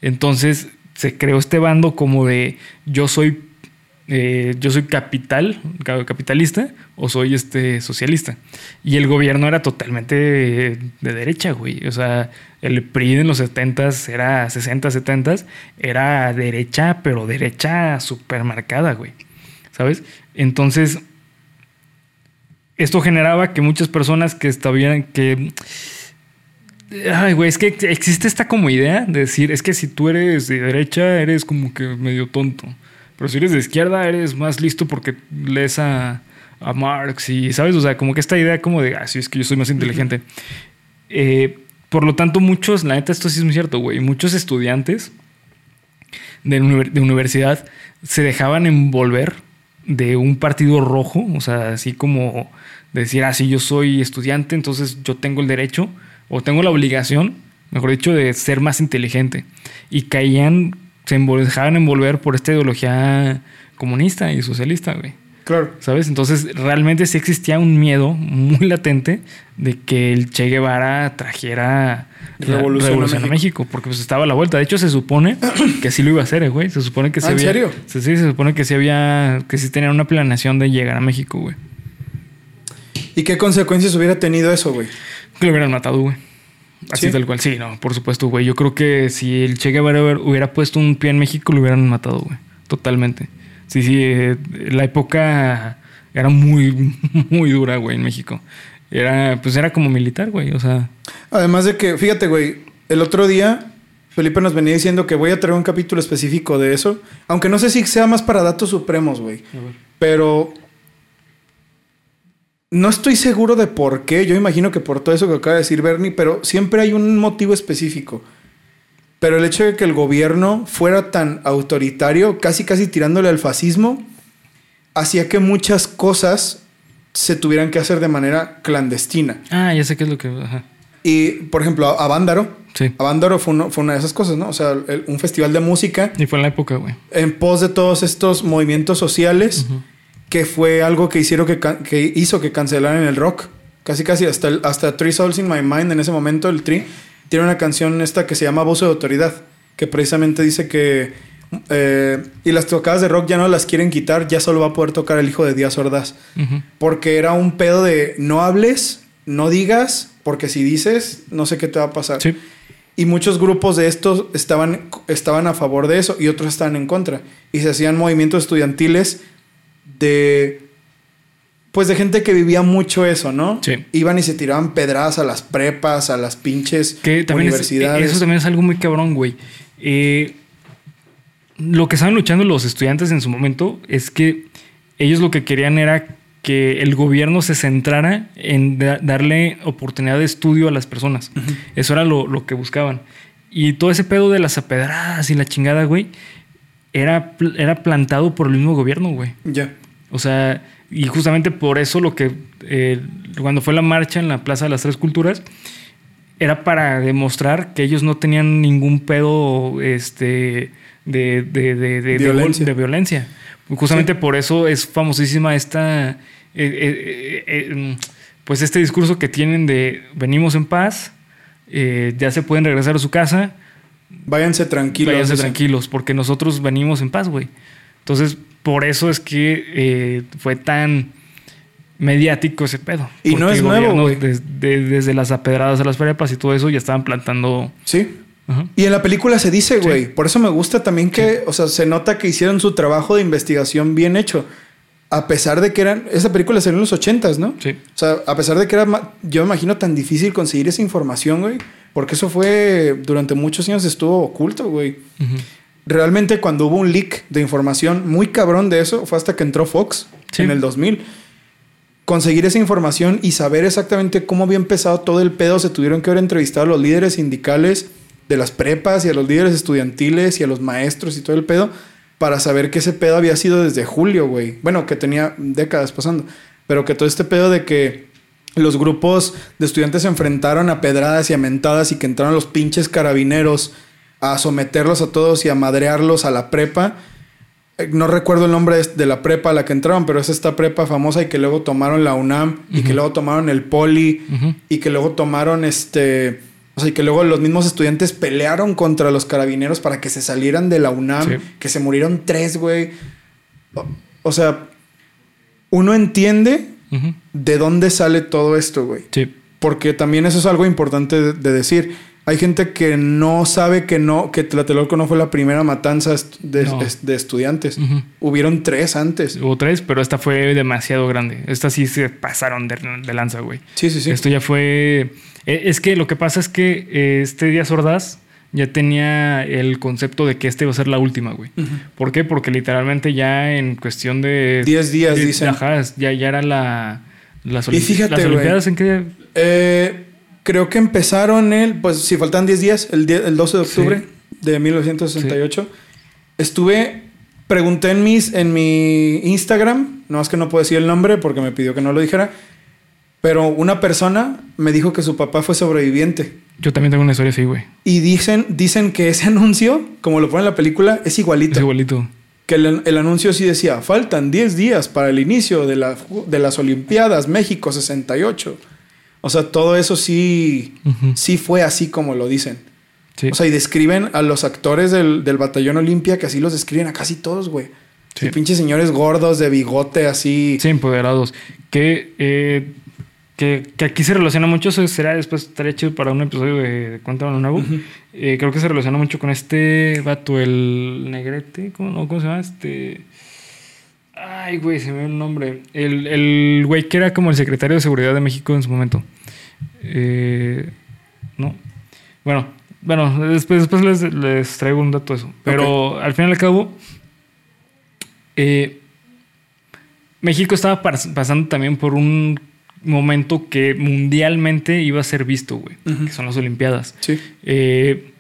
Entonces, se creó este bando como de yo soy eh, yo soy capital, ca- capitalista o soy este socialista. Y el gobierno era totalmente de derecha, güey. O sea, el PRI en los 70s era 60, 70s, era derecha, pero derecha supermercada, güey. ¿Sabes? Entonces, esto generaba que muchas personas que estaban, que Ay, güey, es que existe esta como idea de decir, es que si tú eres de derecha, eres como que medio tonto. Pero si eres de izquierda, eres más listo porque lees a, a Marx y, ¿sabes? O sea, como que esta idea como de, ah, sí, es que yo soy más inteligente. Eh, por lo tanto, muchos, la neta, esto sí es muy cierto, güey, muchos estudiantes de, univer- de universidad se dejaban envolver de un partido rojo, o sea, así como decir, ah, sí, yo soy estudiante, entonces yo tengo el derecho o tengo la obligación, mejor dicho, de ser más inteligente. Y caían, se dejaban envolver por esta ideología comunista y socialista, güey. Claro. ¿Sabes? Entonces, realmente sí existía un miedo muy latente de que el Che Guevara trajera la Revolución a a México. Porque pues estaba a la vuelta. De hecho, se supone [clears throat] que sí lo iba a hacer, eh, güey. Se supone que sí Ah, ¿en había- serio? Sí, sí, se supone que sí había, que sí tenían una planeación de llegar a México, güey. ¿Y qué consecuencias hubiera tenido eso, güey? Que lo hubieran matado, güey. Así ¿Sí? tal cual. Sí, no, por supuesto, güey. Yo creo que si el Che Guevara hubiera- puesto un pie en México, lo hubieran matado, güey. Totalmente. Sí, sí. eh, la época era muy, [laughs] muy dura, güey, en México. Era, pues era como militar, güey. O sea, Además de que, fíjate, güey, el otro día Felipe nos venía diciendo que voy a traer un capítulo específico de eso. Aunque no sé si sea más para datos supremos, güey. Pero no estoy seguro de por qué. Yo imagino que por todo eso que acaba de decir Bernie, pero siempre hay un motivo específico. Pero el hecho de que el gobierno fuera tan autoritario, casi casi tirándole al fascismo, hacía que muchas cosas se tuvieran que hacer de manera clandestina. ah, ya sé qué es lo que. Ajá. Y, por ejemplo, a Avándaro. Sí. Avándaro fue, uno- fue una de esas cosas, ¿no? O sea, el- un festival de música Y fue en la época, güey. en pos de todos estos movimientos sociales, que fue algo que hicieron que, hizo que cancelaran el rock. Casi, casi hasta, el- hasta Three Souls in My Mind, en ese momento, el Tri, tiene una canción esta que se llama Voz de Autoridad, que precisamente dice que. eh, y las tocadas de rock ya no las quieren quitar, ya solo va a poder tocar el hijo de Díaz Ordaz. Porque era un pedo de no hables, no digas, porque si dices, no sé qué te va a pasar. Sí. Y muchos grupos de estos estaban, estaban a favor de eso y otros estaban en contra. Y se hacían movimientos estudiantiles de. Pues de gente que vivía mucho eso, ¿no? Sí. Iban y se tiraban pedradas a las prepas, a las pinches Que también es- universidades. eso también es algo muy cabrón, güey. Eh, lo que estaban luchando los estudiantes en su momento es que ellos lo que querían era que el gobierno se centrara en da- darle oportunidad de estudio a las personas. Eso era lo, lo que buscaban. Y todo ese pedo de las apedradas y la chingada, güey, era, pl- era plantado por el mismo gobierno, güey. Ya. O sea, y justamente por eso lo que eh, cuando fue la marcha en la Plaza de las Tres Culturas, era para demostrar que ellos no tenían ningún pedo este, de, de, de, de- Violencia. de violencia. Justamente por eso es famosísima esta, eh, eh, eh, eh, pues este discurso que tienen de venimos en paz, ya se pueden regresar a su casa, Váyanse tranquilos. váyanse tranquilos, porque nosotros venimos en paz, güey. Entonces, por eso es que eh, fue tan mediático ese pedo. Y no es nuevo. Desde, desde las apedradas a las prepas y todo eso, ya estaban plantando. Sí. Ajá. Y en la película se dice, güey. Sí. Por eso me gusta también que, o sea, se nota que hicieron su trabajo de investigación bien hecho. A pesar de que eran. Esa película salió en los ochentas, ¿no? Sí. O sea, a pesar de que era. Yo me imagino tan difícil conseguir esa información, güey. Porque eso fue. Durante muchos años estuvo oculto, güey. Ujú. Realmente, cuando hubo un leak de información muy cabrón de eso, fue hasta que entró Fox Sí. en el 2000. Conseguir esa información y saber exactamente cómo había empezado todo el pedo, se tuvieron que haber entrevistado a los líderes sindicales de las prepas y a los líderes estudiantiles y a los maestros y todo el pedo para saber que ese pedo había sido desde julio, güey. Bueno, que tenía décadas pasando, pero que todo este pedo de que los grupos de estudiantes se enfrentaron a pedradas y a mentadas y que entraron los pinches carabineros a someterlos a todos y a madrearlos a la prepa. Eh, No recuerdo el nombre de- la prepa a la que entraron, pero es esta prepa famosa y que luego tomaron la UNAM y que luego tomaron el Poli y que luego tomaron este. O sea, y que luego los mismos estudiantes pelearon contra los carabineros para que se salieran de la UNAM, Sí. que se murieron tres, güey. O, o sea, uno entiende de dónde sale todo esto, güey. Sí. Porque también eso es algo importante de, de decir. Hay gente que no sabe que no, que Tlatelolco no fue la primera matanza de, No. est- de estudiantes. Ujú. Hubieron tres antes. Hubo tres, pero esta fue demasiado grande. Esta sí se pasaron de, de lanza, güey. Sí, sí, sí. Esto ya fue. eh, Es que lo que pasa es que eh, este Díaz Ordaz ya tenía el concepto de que este iba a ser la última, güey. ¿Por qué? Porque literalmente ya en cuestión de. Diez días, de- dicen. Ajá, ya, ya era la. Las, Y fíjate, las. Olimpiadas en qué. Eh, creo que empezaron el, pues si faltan 10 días, el, die- el 12 de Sí. octubre de 1968. Estuve, pregunté en, mis, en mi Instagram, no es que no puedo decir el nombre porque me pidió que no lo dijera, pero una persona me dijo que su papá fue sobreviviente. Yo también tengo una historia así, güey. Y dicen, dicen que ese [laughs] anuncio, como lo pone en la película, es igualito. Es igualito. Que el, el anuncio sí decía, faltan 10 días para el inicio de, la, de las Olimpiadas México 68. O sea, todo eso sí, sí fue así como lo dicen. Sí. O sea, y describen a los actores del, del batallón Olimpia, que así los describen a casi todos, güey. Sí. Y pinches señores gordos de bigote así. Sí, empoderados. Que, eh, que, que aquí se relaciona mucho, eso será después, estaría chido para un episodio de, Cuéntame lo nuevo. Eh, creo que se relaciona mucho con este vato, el negrete, ¿cómo, no? ¿Cómo se llama? Este... Ay, güey, se me dio el nombre. El, el güey que era como el secretario de Seguridad de México en su momento. Eh, no. Bueno, bueno, después, después les, les traigo un dato de eso. Pero al fin y al cabo, eh, México estaba pas- pasando también por un momento que mundialmente iba a ser visto, güey, que son las Olimpiadas. Sí. Eh,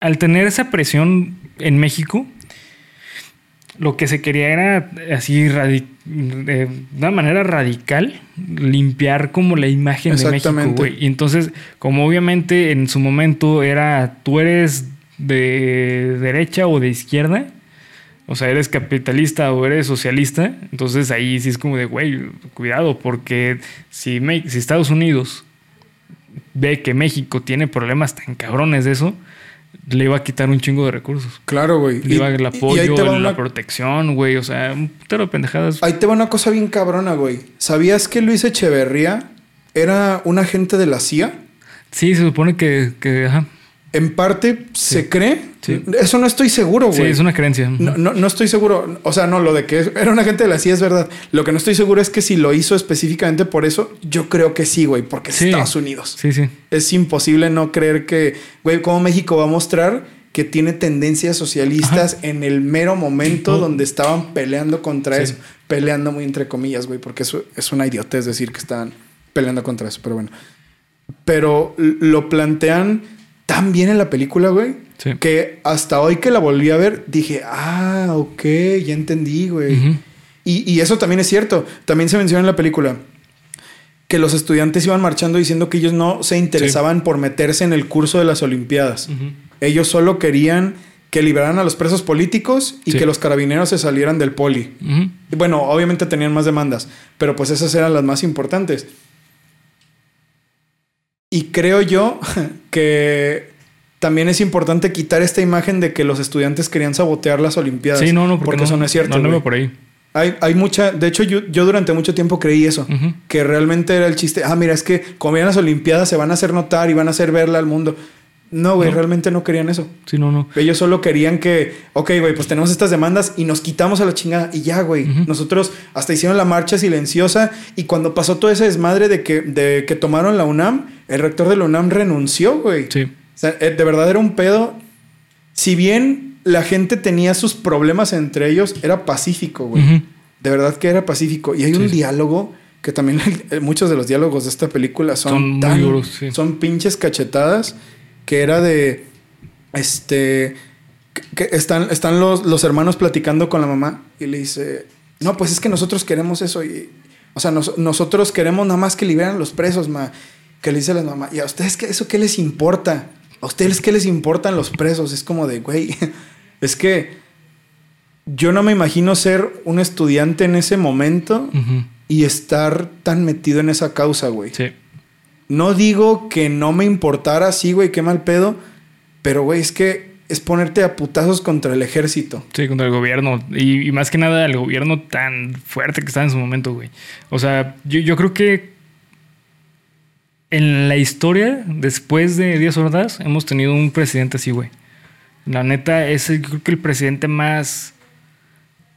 al tener esa presión en México, lo que se quería era así de una manera radical limpiar como la imagen de México, güey. Y entonces, como obviamente en su momento era tú eres de derecha o de izquierda, o sea, eres capitalista o eres socialista, entonces ahí sí es como de, güey, cuidado, porque si, Me- si Estados Unidos ve que México tiene problemas tan cabrones de eso, le iba a quitar un chingo de recursos. Claro, güey. Le iba el y apoyo, te va la una- protección, güey, o sea, un putero de pendejadas. Ahí te va una cosa bien cabrona, güey. ¿Sabías que Luis Echeverría era un agente de la CIA? Sí, se supone que, que ajá. En parte se cree. Sí. Eso no estoy seguro, Sí, güey. es una creencia. No, no, no estoy seguro. O sea, no, lo de que era un agente de la CIA es verdad. Lo que no estoy seguro es que si lo hizo específicamente por eso, yo creo que sí, güey, porque es Sí. Estados Unidos. Sí, sí. Es imposible no creer que, güey, como México va a mostrar que tiene tendencias socialistas en el mero momento donde estaban peleando contra Sí. eso. Peleando muy entre comillas, güey, porque eso es una idiotez decir que estaban peleando contra eso, pero bueno. Pero lo plantean tan bien en la película, güey, Sí. que hasta hoy que la volví a ver, dije, ah, ok, ya entendí, güey. Ujú. y, y eso también es cierto. También se menciona en la película que los estudiantes iban marchando diciendo que ellos no se interesaban por meterse en el curso de las Olimpiadas. Ellos solo querían que liberaran a los presos políticos y Sí. que los carabineros se salieran del poli. Y Bueno, obviamente tenían más demandas, pero pues esas eran las más importantes. Y creo yo [laughs] que también es importante quitar esta imagen de que los estudiantes querían sabotear las Olimpiadas. Sí, no, no, porque eso no es cierto. No, no va por ahí. Hay, hay mucha. De hecho, yo, yo durante mucho tiempo creí eso. Que realmente era el chiste. Ah, mira, es que como vienen las Olimpiadas se van a hacer notar y van a hacer verla al mundo. No, güey, No. realmente no querían eso. Sí, no, no. Ellos solo querían que, ok, güey, pues tenemos estas demandas y nos quitamos a la chingada y ya, güey. Nosotros hasta hicieron la marcha silenciosa y cuando pasó todo ese desmadre de que, de que tomaron la UNAM, el rector de la UNAM renunció, güey. Sí. O sea, eh, de verdad era un pedo. Si bien la gente tenía sus problemas entre ellos, era pacífico, güey. De verdad que era pacífico. Y hay Sí, un diálogo que también [laughs] muchos de los diálogos de esta película son, tan- duros, sí. son pinches cachetadas que era de este que- están, están los, los hermanos platicando con la mamá y le dice, no, pues es que nosotros queremos eso y, o sea, nos- nosotros queremos nada más que liberan los presos, ma. Que le dice la mamá, ¿y a ustedes qué, eso qué les importa? ¿A ustedes qué les importan los presos? Es como de, güey, [laughs] es que yo no me imagino ser un estudiante en ese momento y estar tan metido en esa causa, güey. Sí. No digo que no me importara así, güey, qué mal pedo, pero, güey, es que es ponerte a putazos contra el ejército. Sí, contra el gobierno. Y, más que nada el gobierno tan fuerte que estaba en su momento, güey. O sea, yo, yo creo que en la historia, después de Díaz Ordaz, hemos tenido un presidente así, güey. La neta, es el- que el presidente más...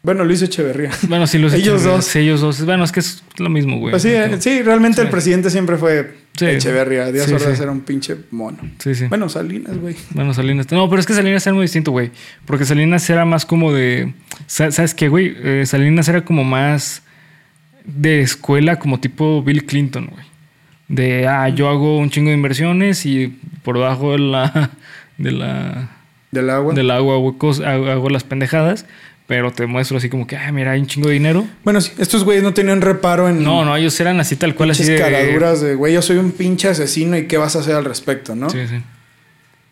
Bueno, Luis Echeverría. [laughs] Bueno, sí, los Ellos Echeverría, dos. sí, ellos dos. Bueno, es que es lo mismo, güey. Pues sí, sí, realmente el presidente siempre fue Sí. Echeverría. Díaz Ordaz era un pinche mono. Sí, sí. Bueno, Salinas, güey. Bueno, Salinas. No, pero es que Salinas era muy distinto, güey. Porque Salinas era más como de. sa- ¿Sabes qué, güey? Eh, Salinas era como más de escuela, como tipo Bill Clinton, güey. De, ah, yo hago un chingo de inversiones y por debajo de la. [laughs] de la. Del agua. del agua hago, hago las pendejadas. Pero te muestro así como que, ah, mira, hay un chingo de dinero. Bueno, sí, estos güeyes no tenían reparo en No, no, ellos eran así tal cual, así de. caraduras de, güey, yo soy un pinche asesino y qué vas a hacer al respecto, ¿no? Sí, sí.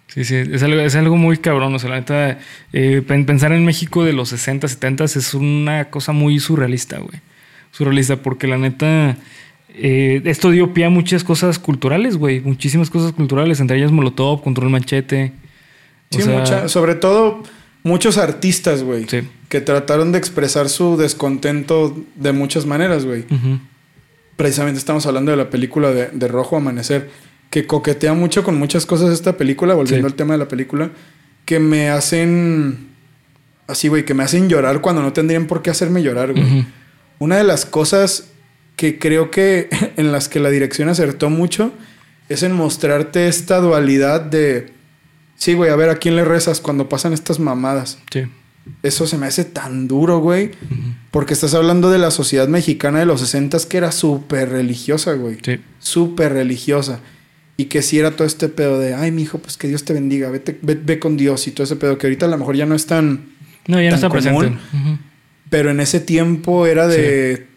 Sí, sí, es algo, es algo muy cabrón. O sea, la neta, eh, pen- pensar en México de los 60, 70 es una cosa muy surrealista, güey. Surrealista, porque la neta, eh, esto dio pie a muchas cosas culturales, güey. Muchísimas cosas culturales, entre ellas Molotov, Control Machete. O Sí, sea, mucha- sobre todo muchos artistas, güey, Sí. que trataron de expresar su descontento de muchas maneras, güey. Precisamente estamos hablando de la película de, de Rojo Amanecer, que coquetea mucho con muchas cosas esta película, volviendo Sí. al tema de la película, que me hacen así, güey, que me hacen llorar cuando no tendrían por qué hacerme llorar, güey. Una de las cosas que creo que [laughs] en las que la dirección acertó mucho es en mostrarte esta dualidad de, sí, güey, a ver a quién le rezas cuando pasan estas mamadas. Sí. Eso se me hace tan duro, güey, porque estás hablando de la sociedad mexicana de los 60 que era súper religiosa, güey. Sí. Súper religiosa. Y que si era todo este pedo de, ay, mijo, pues que Dios te bendiga, vete, ve, ve con Dios y todo ese pedo que ahorita a lo mejor ya no es tan... No, ya no está presente. común. Ujú. Pero en ese tiempo era de...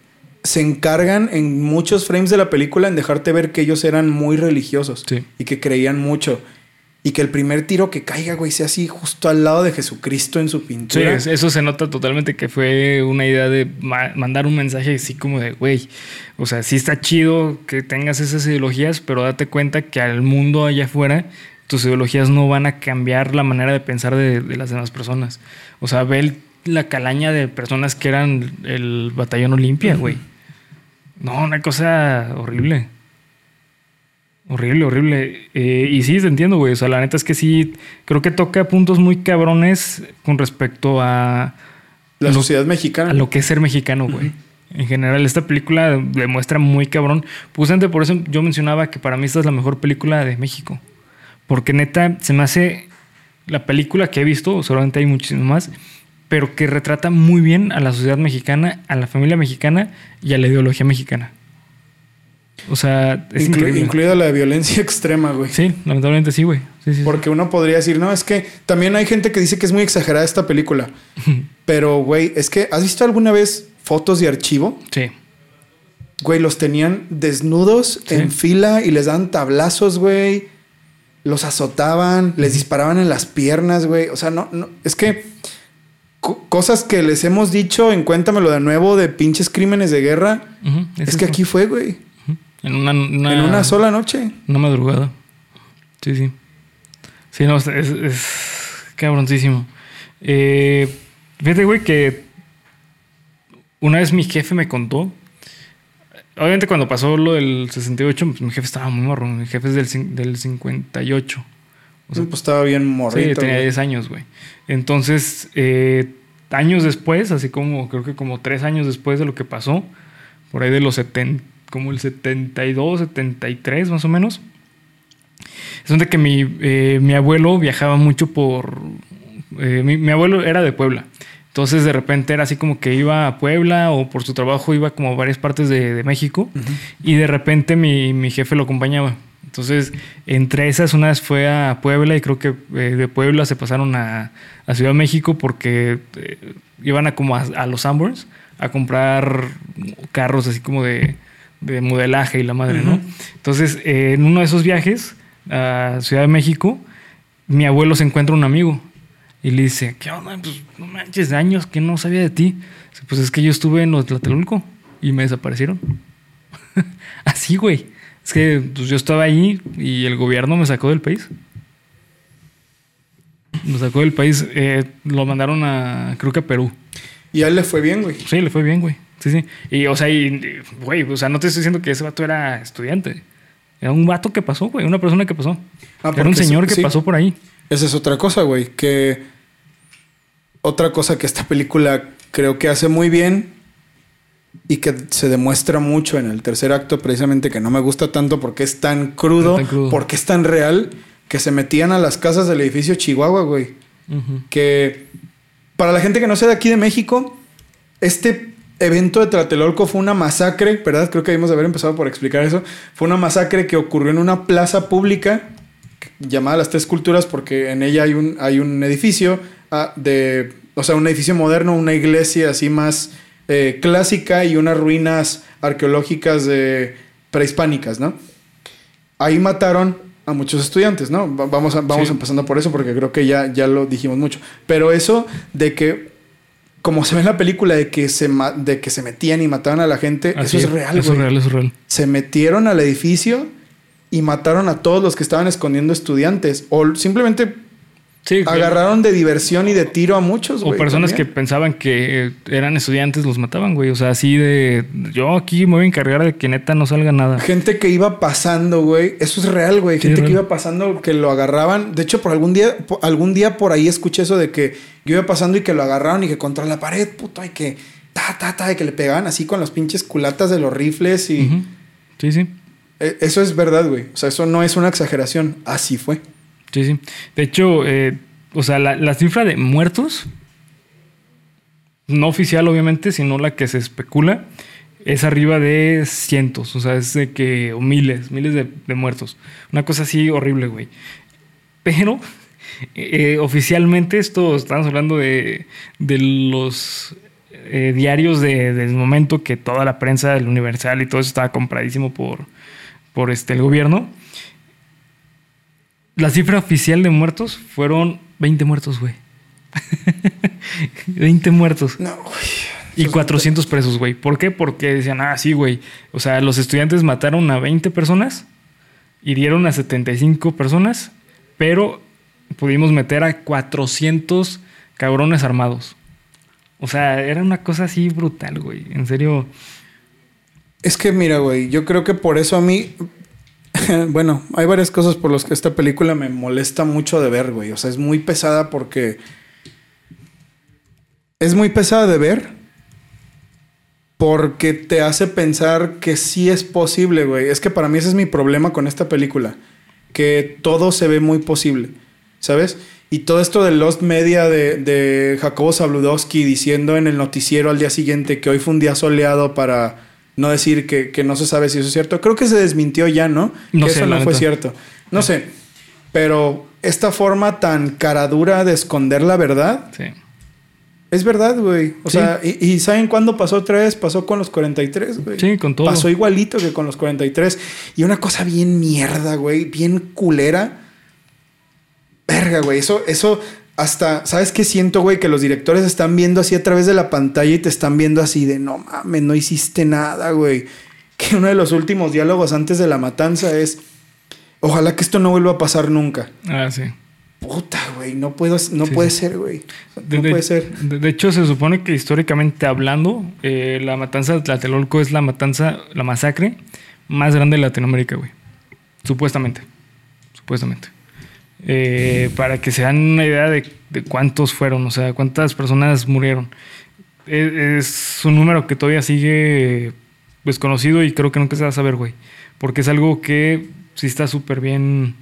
Se encargan en muchos frames de la película en dejarte ver que ellos eran muy religiosos Sí. y que creían mucho. Y que el primer tiro que caiga, güey, sea así justo al lado de Jesucristo en su Sí, pintura. es- eso se nota totalmente que fue una idea de ma- mandar un mensaje así como de, güey, o sea, sí está chido que tengas esas ideologías, pero date cuenta que al mundo allá afuera tus ideologías no van a cambiar la manera de pensar de, de las demás personas. O sea, ve el- la calaña de personas que eran el batallón Olimpia, güey. No, una cosa horrible. Horrible, horrible. Eh, y sí, te entiendo, güey. O sea, la neta es que sí, creo que toca puntos muy cabrones con respecto a, La lo- sociedad mexicana. a lo que es ser mexicano, güey. En general, esta película demuestra muy cabrón. Justamente por eso yo mencionaba que para mí esta es la mejor película de México. Porque neta, se me hace la película que he visto, seguramente hay muchísimas más, pero que retrata muy bien a la sociedad mexicana, a la familia mexicana y a la ideología mexicana. O sea, es Inclu- increíble. incluida la violencia [laughs] extrema, güey. Sí, lamentablemente sí, güey. Sí, sí, sí. Porque uno podría decir, no, es que también hay gente que dice que es muy exagerada esta película. [laughs] Pero, güey, es que, ¿has visto alguna vez fotos de archivo? Sí. güey, los tenían desnudos en fila y les daban tablazos, güey. Los azotaban, les disparaban en las piernas, güey. O sea, no, no, es que co- cosas que les hemos dicho en Cuéntamelo de nuevo de pinches crímenes de guerra. Es que aquí fue, güey. En una, una- En una sola noche. Una madrugada. Sí, sí. Sí, no, es, es, cabroncísimo. Eh, fíjate, güey, que una vez mi jefe me contó. Obviamente, cuando pasó lo del 68, pues, mi jefe estaba muy marrón. Mi jefe es del, del 58. O sea, pues estaba bien morrito. sí, tenía güey. 10 años, güey. Entonces, eh, años después, así como creo que como 3 años después de lo que pasó, por ahí de los 70, como el 72, 73 más o menos, es donde que mi, eh, mi abuelo viajaba mucho por... eh, mi, mi abuelo era de Puebla. Entonces de repente era así como que iba a Puebla o por su trabajo iba como a varias partes de, de México y de repente mi, mi jefe lo acompañaba. Entonces entre esas una vez fue a Puebla y creo que eh, de Puebla se pasaron a, a Ciudad de México porque iban a como a, a los Sanborns a comprar carros así como de, de modelaje y la madre, ¿no? Entonces eh, en uno de esos viajes a Ciudad de México mi abuelo se encuentra un amigo y le dice, ¿qué onda? Pues no manches, de años que no sabía de ti. Dice, Pues es que yo estuve en los Tlatelolco y me desaparecieron. [laughs] Así, güey. Es que pues, yo estaba ahí y el gobierno me sacó del país. Me sacó del país. eh, lo mandaron a, creo que a Perú. Y a él le fue bien, güey. Sí, le fue bien, güey. Sí, sí. Y, o sea, y, güey, o sea, no te estoy diciendo que ese vato era estudiante. Era un vato que pasó, güey. Una persona que pasó. Ah, era un señor que sí. pasó por ahí. Esa es otra cosa, güey. Que otra cosa que esta película creo que hace muy bien y que se demuestra mucho en el tercer acto, precisamente que no me gusta tanto porque es tan crudo, Es tan crudo. porque es tan real, que se metían a las casas del edificio Chihuahua, güey. Que para la gente que no sea de aquí de México, este evento de Tlatelolco fue una masacre, ¿verdad? Creo que debimos de haber empezado por explicar eso. Fue una masacre que ocurrió en una plaza pública llamada Las Tres Culturas porque en ella hay un, hay un edificio ah, de, o sea, un edificio moderno, una iglesia así más eh, clásica y unas ruinas arqueológicas de prehispánicas, ¿no? Ahí mataron a muchos estudiantes, ¿no? Va- Vamos, a- vamos Sí. empezando por eso porque creo que ya, ya lo dijimos mucho. Pero eso de que, como se ve en la película, de que se, de que se metían y mataban a la gente, Así eso es real, Eso es real, eso es real. Se metieron al edificio y mataron a todos los que estaban escondiendo estudiantes. O simplemente Sí, agarraron de diversión y de tiro a muchos, O personas que pensaban que eran estudiantes los mataban, güey. O sea, así de. Yo aquí me voy a encargar de que neta no salga nada. Gente que iba pasando, güey. Eso es real, güey. Sí, Gente que real. iba pasando que lo agarraban. De hecho, por algún día, po- algún día por ahí escuché eso de que yo iba pasando y que lo agarraron y que contra la pared, puto, y que ta, ta, ta, y que le pegaban así con las pinches culatas de los rifles y. Sí, sí. Eh, eso es verdad, güey. O sea, eso no es una exageración. Así fue. Sí, sí. De hecho, eh, o sea, la, cifra de muertos, no oficial obviamente, sino la que se especula, es arriba de cientos. O sea, es de que, o miles, miles de, muertos. Una cosa así horrible, güey. Pero, eh, oficialmente, esto estamos hablando de, de los eh, diarios de- del momento que toda la prensa, el Universal y todo eso estaba compradísimo por, por este, el gobierno. La cifra oficial de muertos fueron 20 muertos, güey. [laughs] 20 muertos. No, güey. Y Eso es 400 presos, güey. ¿Por qué? Porque decían, ah, sí, güey. O sea, los estudiantes mataron a 20 personas, hirieron a 75 personas, pero pudimos meter a 400 cabrones armados. O sea, era una cosa así brutal, güey. En serio. Es que mira, güey, yo creo que por eso a mí, [laughs] bueno, hay varias cosas por las que esta película me molesta mucho de ver, güey. O sea, es muy pesada porque es muy pesada de ver porque te hace pensar que sí es posible, güey. Es que para mí ese es mi problema con esta película, que todo se ve muy posible, ¿sabes? Y todo esto de Lost Media de, de Jacobo Zabludowski diciendo en el noticiero al día siguiente que hoy fue un día soleado para no decir que, que no se sabe si eso es cierto. Creo que se desmintió ya, ¿no? No que sé, eso no fue neta. cierto. No sé. Pero esta forma tan caradura de esconder la verdad Sí. Es verdad, güey. O Sí. sea, y, y ¿saben cuándo pasó otra vez? Pasó con los 43, güey. Sí, con todo. Pasó igualito que con los 43. Y una cosa bien mierda, güey. Bien culera. Verga, güey. Eso, eso hasta, ¿sabes qué siento, güey? Que los directores están viendo así a través de la pantalla y te están viendo así de no mames, no hiciste nada, güey. [laughs] Que uno de los últimos diálogos antes de la matanza es. Ojalá que esto no vuelva a pasar nunca. Ah, sí. Puta, güey. No puedo, no Sí, puede sí. ser, güey. De, No de- puede ser. De, de hecho, se supone que históricamente hablando, eh, la matanza de Tlatelolco es la matanza, la masacre más grande de Latinoamérica, güey. Supuestamente. Supuestamente. Eh, para que se dan una idea de, cuántos fueron, o sea, cuántas personas murieron. Es, es un número que todavía sigue desconocido y creo que nunca se va a saber, güey. Porque es algo que sí está súper bien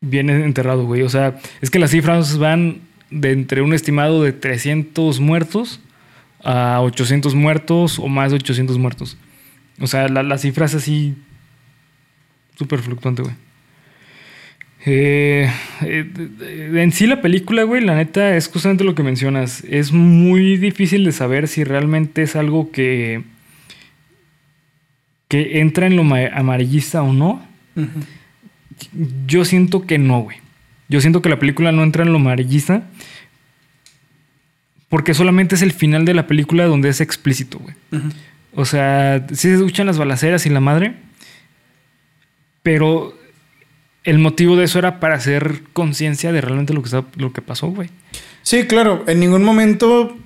bien enterrado, güey. O sea, es que las cifras van de entre un estimado de 300 muertos a 800 muertos o más de 800 muertos. O sea, la, la cifra es así súper fluctuante, güey. Eh, eh, en sí la película, güey, la neta es justamente lo que mencionas. Es muy difícil de saber si realmente es algo que que entra en lo ma- amarillista o no. Yo siento que no, güey. Yo siento que la película no entra en lo amarillista. Porque solamente es el final de la película donde es explícito, güey. O sea, sí se escuchan las balaceras y la madre. Pero el motivo de eso era para hacer conciencia de realmente lo que, está- lo que pasó, güey. Sí, claro. En ningún momento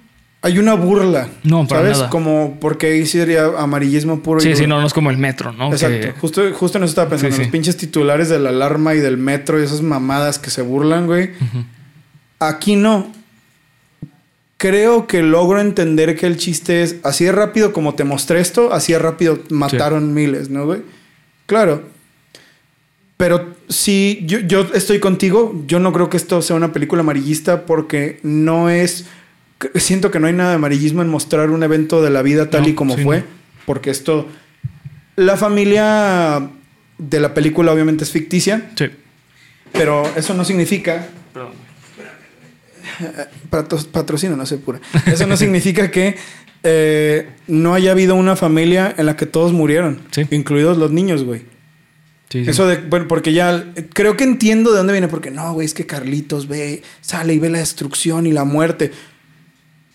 hay una burla. No, para ¿Sabes? nada. Como porque ahí sería amarillismo puro. y Sí, sí, no, no es como el metro, ¿no? Exacto. Que- Justo, justo en eso estaba pensando. Sí, sí. Los pinches titulares de la alarma y del metro y esas mamadas que se burlan, güey. Aquí no. Creo que logro entender que el chiste es así de rápido como te mostré esto, así de rápido mataron miles, ¿no, güey? Claro. Pero sí, yo, yo estoy contigo. Yo no creo que esto sea una película amarillista porque no es. Siento que no hay nada de amarillismo en mostrar un evento de la vida tal No, y como sí, fue. no. Porque esto. La familia de la película obviamente es ficticia, Sí. pero eso no significa Patro- patrocina, no sé pura. Eso no significa que eh, no haya habido una familia en la que todos murieron, Sí. incluidos los niños, güey. Sí, sí. Eso de, bueno, porque ya creo que entiendo de dónde viene, porque no, güey, es que Carlitos ve, sale y ve la destrucción y la muerte.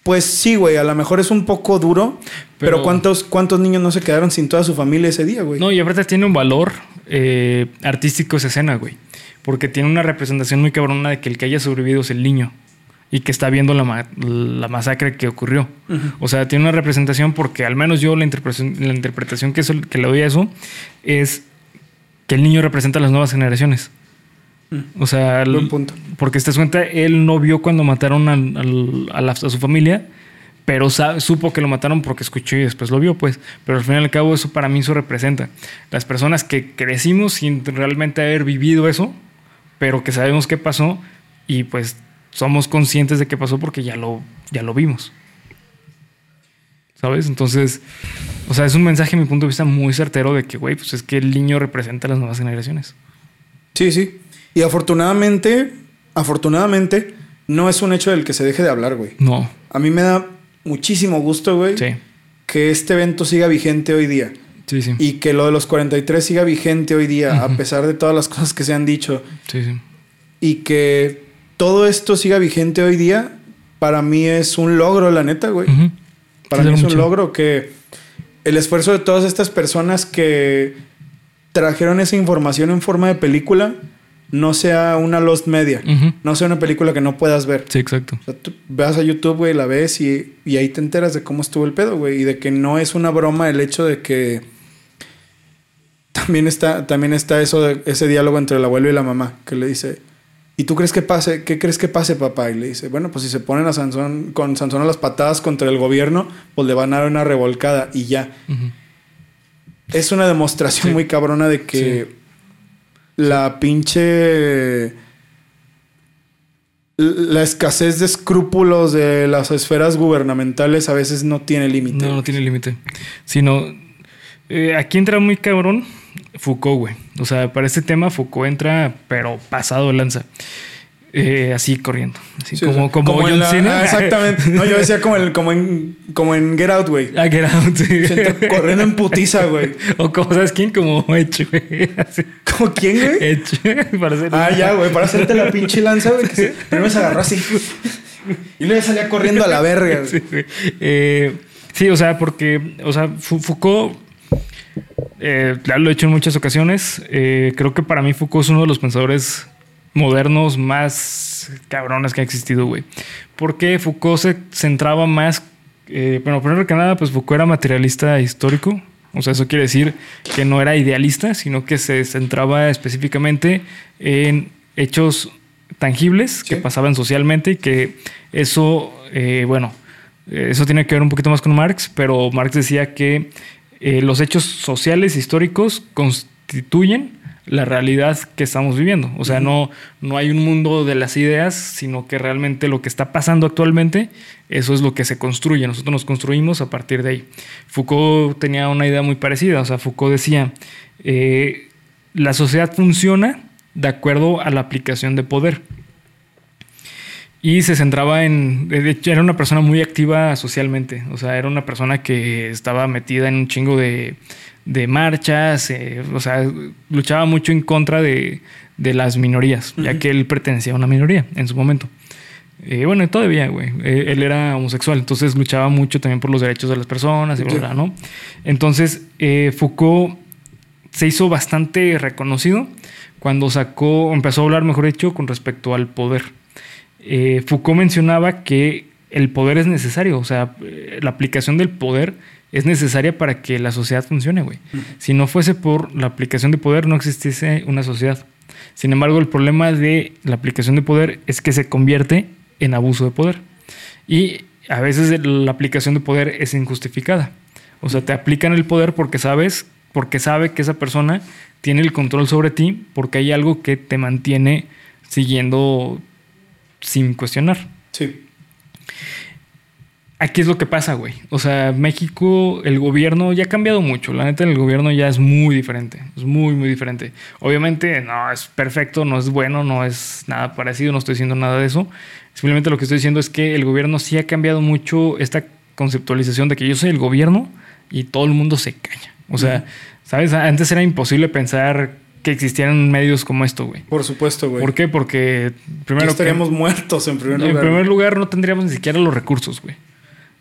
Pues sí, güey, a lo mejor es un poco duro, pero, Pero- ¿cuántos, ¿cuántos niños no se quedaron sin toda su familia ese día, güey? No, y aparte tiene un valor eh, artístico esa escena, güey. Porque tiene una representación muy cabrona de que el que haya sobrevivido es el niño. Y que está viendo la, ma- la masacre que ocurrió. O sea, tiene una representación porque al menos yo la interpretación, la interpretación que, eso- que le doy a eso es que el niño representa a las nuevas generaciones. O sea, el- Buen punto. porque das cuenta, él no vio cuando mataron a, la- a su familia, pero sa- supo que lo mataron porque escuchó y después lo vio, pues. Pero al fin y al cabo, eso para mí eso representa. Las personas que crecimos sin realmente haber vivido eso, pero que sabemos qué pasó y pues somos conscientes de qué pasó porque ya lo, ya lo vimos. ¿Sabes? Entonces, o sea, es un mensaje, a mi punto de vista, muy certero de que, güey, pues es que el niño representa a las nuevas generaciones. Sí, sí. Y afortunadamente, afortunadamente, no es un hecho del que se deje de hablar, güey. No. A mí me da muchísimo gusto, güey, Sí. que este evento siga vigente hoy día. Sí, sí. Y que lo de los 43 siga vigente hoy día, a pesar de todas las cosas que se han dicho. Sí, sí. Y que todo esto siga vigente hoy día, para mí es un logro, la neta, güey. Para Sí, mí es un logro que el esfuerzo de todas estas personas que trajeron esa información en forma de película no sea una lost media, no sea una película que no puedas ver. Sí, exacto. O sea, tú vas a YouTube, güey, la ves y, y ahí te enteras de cómo estuvo el pedo, güey. Y de que no es una broma el hecho de que también está, también está eso de ese diálogo entre el abuelo y la mamá, que le dice, ¿y tú crees que pase? ¿Qué crees que pase, papá? Y le dice, bueno, pues si se ponen a Sansón, con Sansón a las patadas contra el gobierno, pues le van a dar una revolcada y ya. Es una demostración Sí. muy cabrona de que la pinche. La escasez de escrúpulos de las esferas gubernamentales a veces no tiene límite. No, no tiene límite. Sino, eh, aquí entra muy cabrón Foucault, güey. O sea, para este tema Foucault entra, pero pasado lanza. eh, así corriendo. Así Sí, como, o sea, como, John la- Cena. ah, exactamente. No, yo decía como, el, como, en, como en Get Out, güey. Ah, Get Out, sí. Corriendo en putiza, güey. [laughs] O como, ¿sabes quién? Como Edge, güey. ¿Como quién, güey? Edge. [laughs] Para hacer- Ah, ya, güey, para hacerte la pinche lanza, güey. que Primero se agarró así. Y luego salía corriendo a la verga. [laughs] Sí. Eh, sí, o sea, porque, o sea, Foucault, eh, ya lo he hecho en muchas ocasiones. eh, creo que para mí Foucault es uno de los pensadores modernos más cabrones que ha existido, güey. Porque Foucault se centraba más, eh, bueno, primero que nada, pues Foucault era materialista histórico. O sea, eso quiere decir que no era idealista, sino que se centraba específicamente en hechos tangibles que pasaban socialmente y que eso, eh, bueno, eso tiene que ver un poquito más con Marx, pero Marx decía que eh, los hechos sociales históricos constituyen la realidad que estamos viviendo. O sea, no, no hay un mundo de las ideas, sino que realmente lo que está pasando actualmente, eso es lo que se construye. Nosotros nos construimos a partir de ahí. Foucault tenía una idea muy parecida. O sea, Foucault decía, eh, la sociedad funciona de acuerdo a la aplicación de poder. Y se centraba en. De hecho, era una persona muy activa socialmente. O sea, era una persona que estaba metida en un chingo de, de marchas. eh, o sea, luchaba mucho en contra de, de las minorías, ya que él pertenecía a una minoría en su momento. Eh, bueno, todavía, güey. Eh, él era homosexual, entonces luchaba mucho también por los derechos de las personas y Sí. bla, ¿no? Entonces, eh, Foucault se hizo bastante reconocido cuando sacó, empezó a hablar, mejor dicho, con respecto al poder. Eh, Foucault mencionaba que el poder es necesario, o sea, eh, la aplicación del poder es necesaria para que la sociedad funcione, güey. Si no fuese por la aplicación de poder, no existiese una sociedad. Sin embargo, el problema de la aplicación de poder es que se convierte en abuso de poder. Y a veces la aplicación de poder es injustificada. O sea, te aplican el poder porque sabes, porque sabe que esa persona tiene el control sobre ti, porque hay algo que te mantiene siguiendo sin cuestionar. Sí. Aquí es lo que pasa, güey. O sea, México, el gobierno ya ha cambiado mucho. La neta, el gobierno ya es muy diferente. Es muy, muy diferente. Obviamente, no es perfecto, no es bueno, no es nada parecido, no estoy diciendo nada de eso. Simplemente lo que estoy diciendo es que el gobierno sí ha cambiado mucho esta conceptualización de que yo soy el gobierno y todo el mundo se calla. O sea, ¿sabes? Antes era imposible pensar que existieran medios como esto, güey. Por supuesto, güey. ¿Por qué? Porque primero que- estaríamos muertos en primer en lugar. primer lugar, no tendríamos ni siquiera los recursos, güey.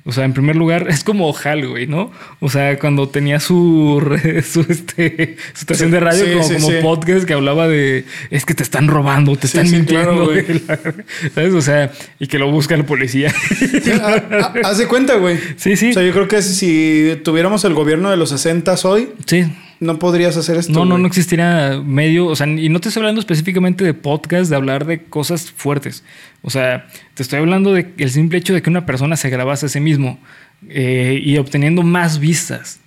O sea, en primer lugar, [laughs] es como Hal, güey, ¿no? O sea, cuando tenía su, [laughs] su, este, su estación de radio Sí, como, sí, como sí. podcast que hablaba de es que te están robando, te están sí, mintiendo, claro, güey. [laughs] ¿Sabes? O sea, y que lo busca la policía. Haz de cuenta, güey. Sí, sí. O sea, yo creo que si tuviéramos el gobierno de los 60 hoy, sí. No podrías hacer esto. No, no, güey. no existiera medio, o sea, y no te estoy hablando específicamente de podcast, de hablar de cosas fuertes. O sea, te estoy hablando de el simple hecho de que una persona se grabase a sí mismo eh, y obteniendo más vistas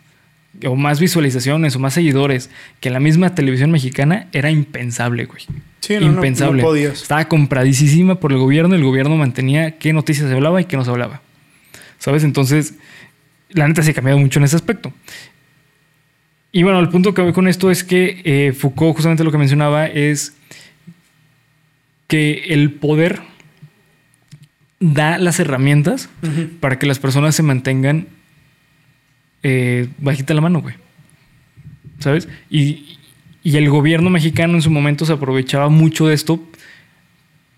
o más visualizaciones o más seguidores que la misma televisión mexicana era impensable, güey. Sí, no, no, impensable. no podías. Estaba compradísima por el gobierno, el gobierno mantenía qué noticias se hablaba y qué no se hablaba. ¿Sabes? Entonces, la neta se ha cambiado mucho en ese aspecto. Y bueno, el punto que voy con esto es que eh, Foucault justamente lo que mencionaba es que el poder da las herramientas para que las personas se mantengan eh, bajita la mano, güey. ¿Sabes? Y, y el gobierno mexicano en su momento se aprovechaba mucho de esto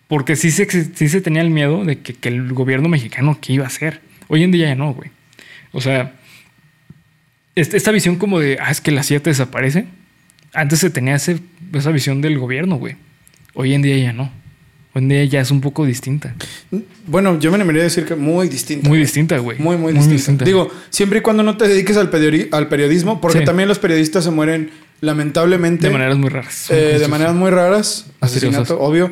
porque sí se, sí se tenía el miedo de que, que el gobierno mexicano, ¿qué iba a hacer? Hoy en día ya no, güey. O sea, esta visión como de, ah, es que la CIA te desaparece. Antes se tenía ese- esa visión del gobierno, güey. Hoy en día ya no. Hoy en día ya es un poco distinta. Bueno, yo me animaría a decir que muy distinto. Muy distinta, güey. Muy, muy, distinto. Digo, siempre y cuando no te dediques al, periodi- al periodismo, porque Sí. también los periodistas se mueren lamentablemente de maneras muy raras. eh, de maneras muy raras, asesinato, obvio,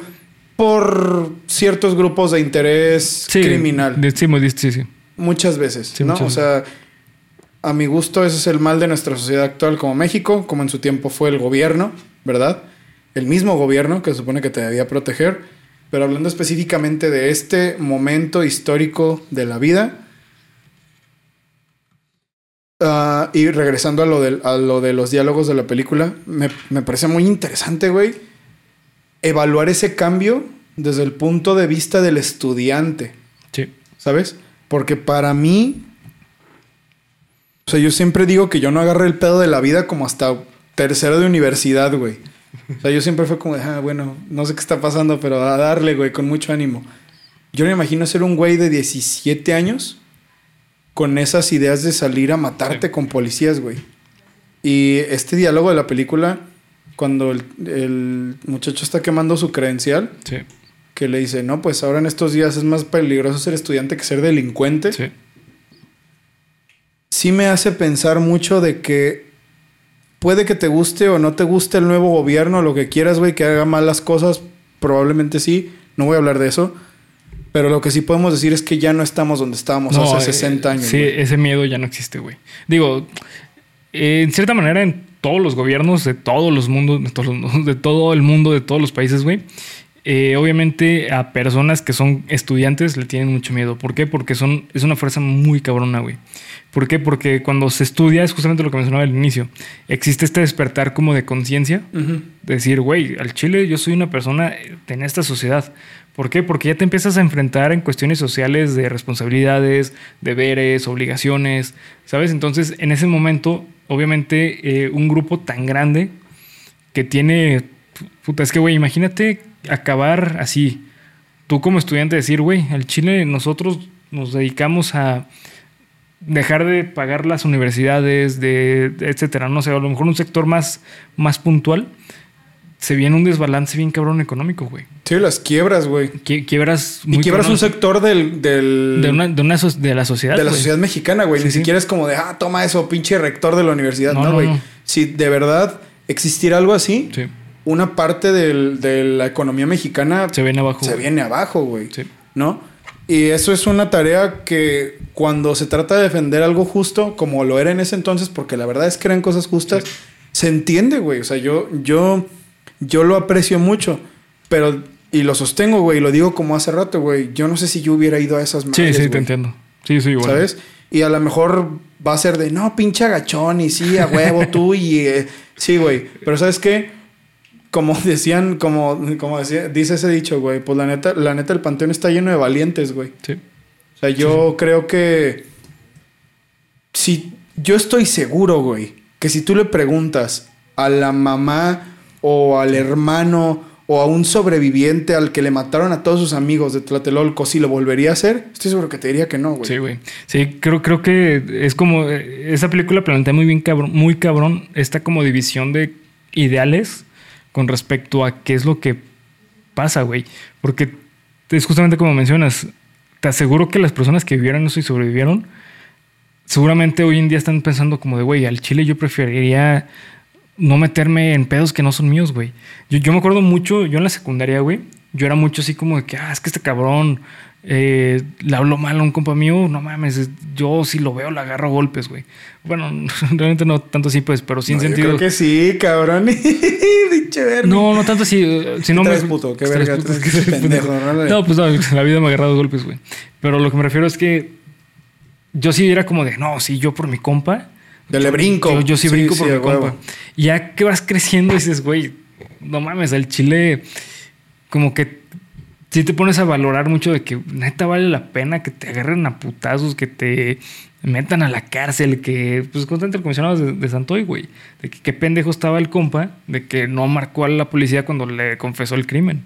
por ciertos grupos de interés Sí, criminal. sí, sí, sí. Muchas veces, Sí, ¿no? muchas O sea, a mi gusto ese es el mal de nuestra sociedad actual como México, como en su tiempo fue el gobierno, ¿verdad? El mismo gobierno que se supone que te debía proteger, pero hablando específicamente de este momento histórico de la vida, ah, y regresando a lo, del- a lo de los diálogos de la película, me, me parece muy interesante, güey, evaluar ese cambio desde el punto de vista del estudiante, Sí. ¿sabes? Porque para mí, o sea, yo siempre digo que yo no agarré el pedo de la vida como hasta tercero de universidad, güey. O sea, yo siempre fue como de, ah, bueno, no sé qué está pasando, pero a darle, güey, con mucho ánimo. Yo me imagino ser un güey de 17 años con esas ideas de salir a matarte Sí. con policías, güey. Y este diálogo de la película, cuando el, el muchacho está quemando su credencial, Sí. que le dice, no, pues ahora en estos días es más peligroso ser estudiante que ser delincuente. Sí. Sí me hace pensar mucho de que puede que te guste o no te guste el nuevo gobierno, lo que quieras, güey, que haga malas cosas, probablemente sí, no voy a hablar de eso, pero lo que sí podemos decir es que ya no estamos donde estábamos No, hace eh, 60 años. Sí, ese miedo ya no existe, güey. Digo, eh, en cierta manera, en todos los gobiernos de todos los mundos, de, todos los mundos, de todo el mundo, de todos los países, güey. Eh, obviamente a personas que son estudiantes le tienen mucho miedo. ¿Por qué? Porque son, es una fuerza muy cabrona, güey. ¿Por qué? Porque cuando se estudia, es justamente lo que mencionaba al inicio, existe este despertar como de conciencia, Ujú. decir, güey, al Chile yo soy una persona en esta sociedad. ¿Por qué? Porque ya te empiezas a enfrentar en cuestiones sociales de responsabilidades, deberes, obligaciones, ¿sabes? Entonces, en ese momento, obviamente, eh, un grupo tan grande que tiene, puta, es que, güey, imagínate acabar así. Tú como estudiante decir, güey, al Chile nosotros nos dedicamos a dejar de pagar las universidades, de, etcétera. No sé, a lo mejor un sector más, más puntual, se viene un desbalance bien cabrón económico, güey. Sí, las quiebras, güey. Qui- Quiebras Y quiebras cabrón un sector del, del- de, una, de, una so- de la sociedad. de la sociedad mexicana, güey. Sí, Ni sí. siquiera es como de, ah, toma eso, pinche rector de la universidad. No, No, no, güey. no. Si de verdad existiera algo así, Sí, una parte del- de la economía mexicana se viene abajo. se güey. viene abajo, güey. Sí. ¿No? Y eso es una tarea que cuando se trata de defender algo justo, como lo era en ese entonces, porque la verdad es que eran cosas justas, se entiende, güey. O sea, yo, yo, yo lo aprecio mucho, pero, y lo sostengo, güey, y lo digo como hace rato, güey. Yo no sé si yo hubiera ido a esas Sí, madres, sí, te güey. entiendo. Sí, sí, igual. ¿Sabes? Y a lo mejor va a ser de, no, pinche agachón, y sí, a huevo tú, y eh, sí, güey. Pero ¿sabes qué? Como [laughs] decían, como, como decía, dice ese dicho, güey, pues la neta, la neta, el panteón está lleno de valientes, güey. Sí. O sea, yo creo que si yo estoy seguro, güey, que si tú le preguntas a la mamá o al hermano o a un sobreviviente al que le mataron a todos sus amigos de Tlatelolco si lo volvería a hacer, estoy seguro que te diría que no, güey. Sí, güey. Sí, creo, creo que es como. eh, Esa película plantea muy bien, cabrón, muy cabrón, esta como división de ideales con respecto a qué es lo que pasa, güey. Porque es justamente como mencionas. Te aseguro que las personas que vivieron eso y sobrevivieron, seguramente hoy en día están pensando como de, güey, al Chile yo preferiría no meterme en pedos que no son míos, güey. Yo, me acuerdo mucho, yo en la secundaria, güey, yo era mucho así como de que, ah, es que este cabrón eh, le habló mal a un compa mío, no mames, es- yo si lo veo le agarro golpes, güey. Bueno, [laughs] realmente no tanto así, pues, pero sin No, yo sentido. creo que sí, cabrón. [laughs] No, no tanto así. eh, Si no ¿Qué me. puto? ¿Qué ¿Qué verga puto? traes, [laughs] ¿Qué traes, pendejo? No, pues no, la vida me ha agarrado golpes, güey. Pero lo que me refiero es que yo sí era como de, no, sí, yo por mi compa. Yo le brinco. Yo, yo sí Sí, brinco por sí, mi huevo. compa. Y ya que vas creciendo dices, güey, no mames, el chile como que sí te pones a valorar mucho de que neta vale la pena que te agarren a putazos, que te metan a la cárcel, que pues constante el comisionado de, de Santoy, güey, de que qué pendejo estaba el compa, de que no marcó a la policía cuando le confesó el crimen.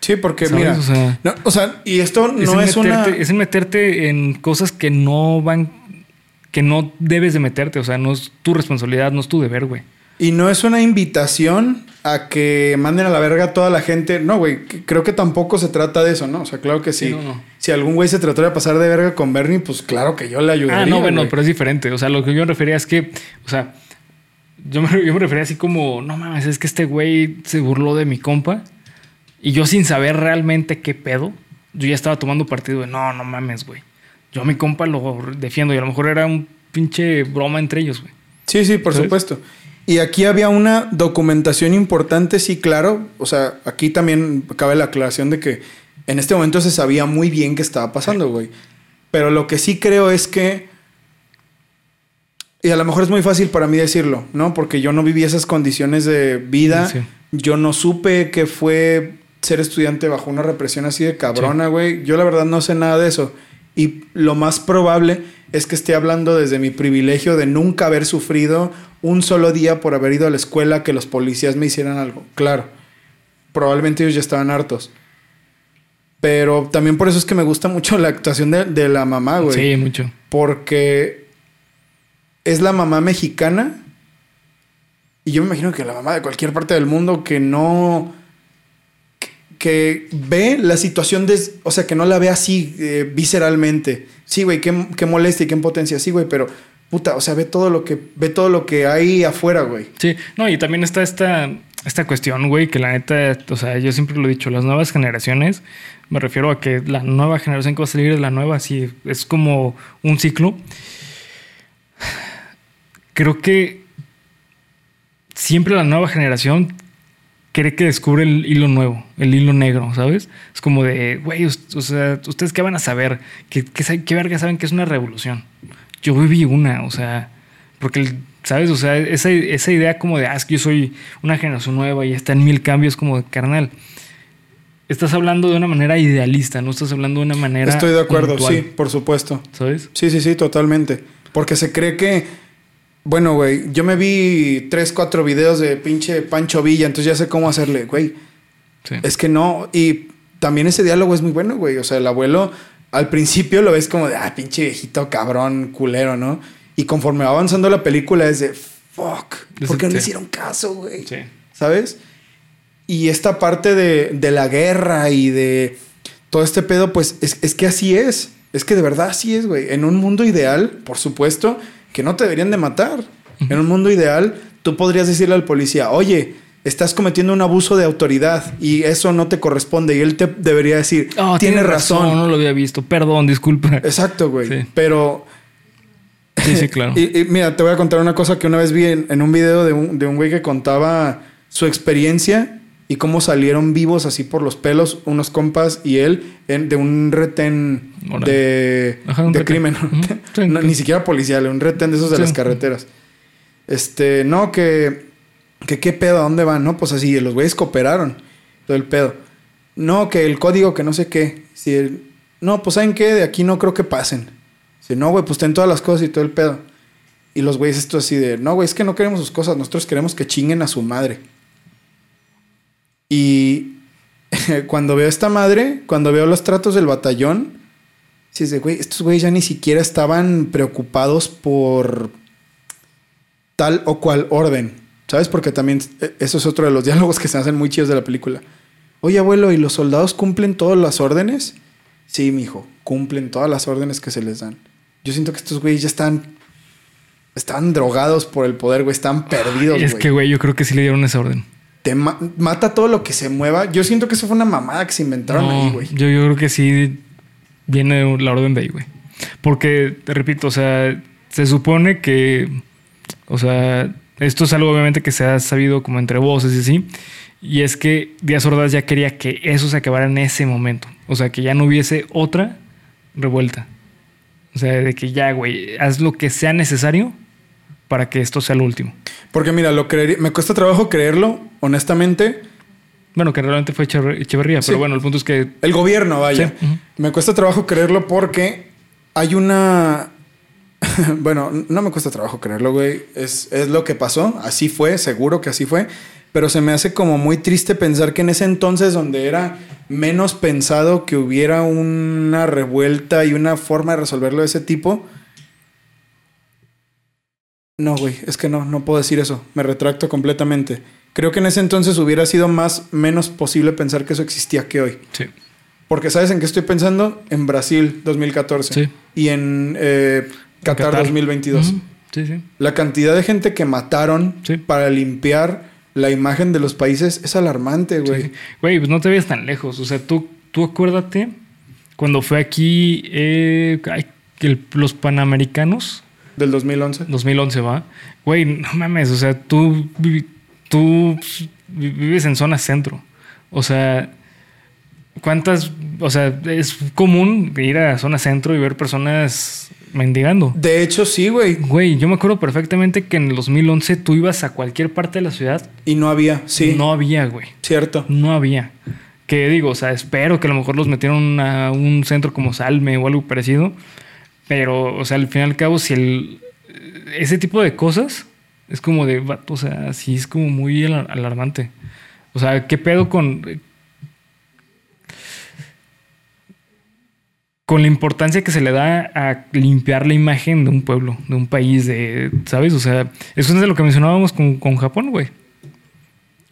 Sí, porque ¿Sabes? mira. O sea, no, o sea, y esto es, no en es una. es en meterte en cosas que no van, que no debes de meterte, o sea, no es tu responsabilidad, no es tu deber, güey. Y no es una invitación a que manden a la verga a toda la gente. No, güey. Creo que tampoco se trata de eso, ¿no? O sea, claro que sí. Sí, no, no. Si algún güey se trató de pasar de verga con Bernie, pues claro que yo le ayudaría. Ah, no, bueno, güey. pero es diferente. O sea, lo que yo me refería es que, o sea, yo me, yo me refería así como, no mames, es que este güey se burló de mi compa y yo sin saber realmente qué pedo, yo ya estaba tomando partido de, no, no mames, güey. Yo a mi compa lo defiendo y a lo mejor era un pinche broma entre ellos, güey. Sí, sí, por ¿Sabes? supuesto. Y aquí había una documentación importante, sí, claro. O sea, aquí también cabe la aclaración de que en este momento se sabía muy bien qué estaba pasando, güey. Pero lo que sí creo es que. Y a lo mejor es muy fácil para mí decirlo, ¿no? Porque yo no viví esas condiciones de vida. Sí. Yo no supe qué fue ser estudiante bajo una represión así de cabrona, güey. Yo la verdad no sé nada de eso. Y lo más probable es que esté hablando desde mi privilegio de nunca haber sufrido un solo día por haber ido a la escuela que los policías me hicieran algo. Claro, probablemente ellos ya estaban hartos. Pero también por eso es que me gusta mucho la actuación de, de la mamá, güey. Sí, mucho. Porque es la mamá mexicana. Y yo me imagino que la mamá de cualquier parte del mundo que no. que, que ve la situación de. O sea, que no la ve así eh, visceralmente. Sí, güey, qué, qué molestia y qué impotencia. Sí, güey, pero. Puta, o sea, ve todo lo que. Ve todo lo que hay afuera, güey. Sí, no, y también está esta, esta cuestión, güey, que la neta, o sea, yo siempre lo he dicho, las nuevas generaciones, me refiero a que la nueva generación que va a salir es la nueva, así, es como un ciclo. Creo que siempre la nueva generación cree que descubre el hilo nuevo, el hilo negro, ¿sabes? Es como de, güey, o sea, ¿ustedes qué van a saber? ¿Qué, qué, qué verga saben que es una revolución? Yo viví una, o sea, porque, ¿sabes? O sea, esa, esa idea como de, ah, es que yo soy una generación nueva y está en mil cambios, como de carnal. Estás hablando de una manera idealista, no estás hablando de una manera. Estoy de acuerdo, puntual, sí, por supuesto. ¿Sabes? Sí, sí, sí, totalmente. Porque se cree que. Bueno, güey, yo me vi tres, cuatro videos de pinche Pancho Villa, entonces ya sé cómo hacerle, güey. Sí. Es que no. Y también ese diálogo es muy bueno, güey. O sea, el abuelo al principio lo ves como de, ah, pinche viejito cabrón, culero, ¿no? Y conforme va avanzando la película es de, fuck, ¿por qué no le hicieron caso, güey? Sí. ¿Sabes? Y esta parte de, de la guerra y de todo este pedo, pues es, es que así es. Es que de verdad así es, güey. En un mundo ideal, por supuesto, que no te deberían de matar. En un mundo ideal, tú podrías decirle al policía, oye, estás cometiendo un abuso de autoridad y eso no te corresponde. Y él te debería decir, Oh, tiene razón. No lo había visto. Perdón, disculpa. Exacto, güey. Sí. Pero Sí, sí, claro. [laughs] y, y mira, te voy a contar una cosa que una vez vi en, en un video de un, de un güey que contaba su experiencia y cómo salieron vivos así por los pelos unos compas y él en- de un retén de, Ajá, un de retén. crimen. [laughs] No, ni siquiera policial, un retén de esos de Sí. las carreteras. Este, no, que, que qué pedo, ¿a dónde van? No, pues así, los güeyes cooperaron. Todo el pedo. No, que el código, que no sé qué. Si el- no, pues ¿saben qué? De aquí no creo que pasen. Dice, no, güey, pues ten todas las cosas y todo el pedo. Y los güeyes esto así de, no, güey, es que no queremos sus cosas, nosotros queremos que chinguen a su madre. Y [laughs] cuando veo a esta madre, cuando veo los tratos del batallón, sí de, güey, estos güeyes ya ni siquiera estaban preocupados por tal o cual orden. ¿Sabes? Porque también eh, eso es otro de los [laughs] diálogos que se hacen muy chidos de la película. Oye, abuelo, ¿y los soldados cumplen todas las órdenes? Sí, mijo, cumplen todas las órdenes que se les dan. Yo siento que estos güeyes ya están. Están drogados por el poder, güey. Están perdidos, es güey. que, güey, yo creo que sí le dieron esa orden. Te ma- mata todo lo que se mueva. Yo siento que eso fue una mamada que se inventaron No, ahí, güey. Yo, yo creo que sí viene la orden de ahí, güey. Porque, te repito, o sea, se supone que, o sea, esto es algo obviamente que se ha sabido como entre voces y así. Y es que Díaz Ordaz ya quería que eso se acabara en ese momento. O sea, que ya no hubiese otra revuelta. O sea, de que ya, güey, haz lo que sea necesario para que esto sea lo último. Porque mira, lo creería- me cuesta trabajo creerlo, honestamente. Bueno, que realmente fue Echever- Echeverría, Sí. pero bueno, el punto es que El gobierno, vaya. Sí, ujú. Me cuesta trabajo creerlo porque hay una. [laughs] bueno, no me cuesta trabajo creerlo, güey. Es, es lo que pasó. Así fue, seguro que así fue. Pero se me hace como muy triste pensar que en ese entonces, donde era menos pensado que hubiera una revuelta y una forma de resolverlo de ese tipo. No, güey, es que no, no puedo decir eso. Me retracto completamente. Creo que en ese entonces hubiera sido más menos posible pensar que eso existía que hoy. sí. Porque ¿sabes en qué estoy pensando? En Brasil 2014 Sí. y en eh, Qatar, Qatar. 2022. Ujú. Sí, sí. La cantidad de gente que mataron Sí. para limpiar la imagen de los países es alarmante, güey. Sí. Güey, pues no te vayas tan lejos. O sea, tú, tú acuérdate cuando fue aquí eh, el- los Panamericanos, Del 2011. 2011, ¿va? Güey, no mames, o sea, tú, tú vi- vives en zona centro. O sea, ¿cuántas? O sea, es común ir a zona centro y ver personas mendigando. De hecho, sí, güey. Güey, yo me acuerdo perfectamente que en el 2011 tú ibas a cualquier parte de la ciudad. Y no había, sí. No había, güey. Cierto. No había. Que digo, o sea, espero que a lo mejor los metieron a un centro como Salme o algo parecido. Pero, o sea, al fin y al cabo, si el. Ese tipo de cosas es como de. O sea, sí es como muy alarmante. O sea, ¿qué pedo con. Con la importancia que se le da a limpiar la imagen de un pueblo, de un país, de, ¿sabes? O sea, eso es de lo que mencionábamos con, con Japón, güey.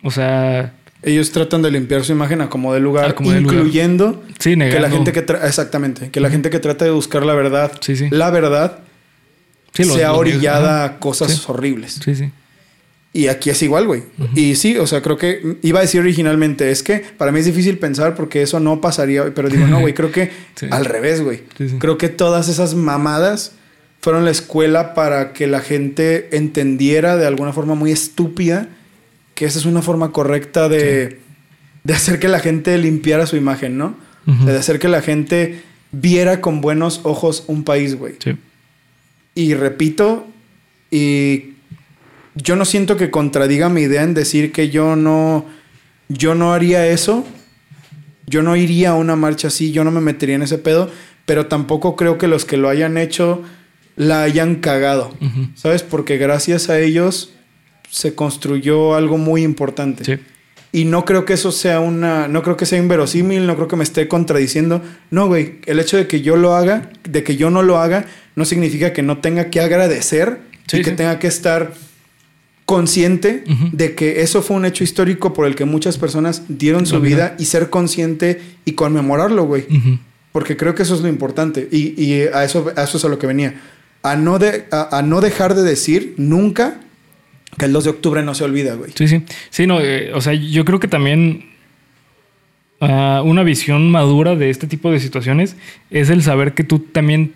O sea, ellos tratan de limpiar su imagen a como de lugar, incluyendo que la gente que exactamente, que la gente que trata de buscar la verdad, la verdad, sea orillada a cosas horribles. Sí, sí. Y aquí es igual, güey. Y sí, o sea, creo que iba a decir originalmente, es que para mí es difícil pensar porque eso no pasaría, pero digo, no, güey, creo que [laughs] al revés, güey. Creo que todas esas mamadas fueron la escuela para que la gente entendiera de alguna forma muy estúpida que esa es una forma correcta de, hacer que la gente limpiara su imagen, ¿no? De hacer que la gente viera con buenos ojos un país, güey. Sí. Y repito, y yo no siento que contradiga mi idea en decir que yo no, yo no haría eso. Yo no iría a una marcha así, yo no me metería en ese pedo, pero tampoco creo que los que lo hayan hecho la hayan cagado, ¿sabes? Porque gracias a ellos se construyó algo muy importante. Sí. Y no creo que eso sea una. No creo que sea inverosímil, no creo que me esté contradiciendo. No, güey. El hecho de que yo lo haga, de que yo no lo haga, no significa que no tenga que agradecer y que tenga que estar consciente de que eso fue un hecho histórico por el que muchas personas dieron su vida. y ser consciente y conmemorarlo, güey. Porque creo que eso es lo importante. Y, a, eso, eso es a lo que venía. A no, de, a no dejar de decir nunca que el 2 de octubre no se olvida, güey. Sí, sí. Sí, no, eh, o sea, yo creo que también ah, una visión madura de este tipo de situaciones es el saber que tú también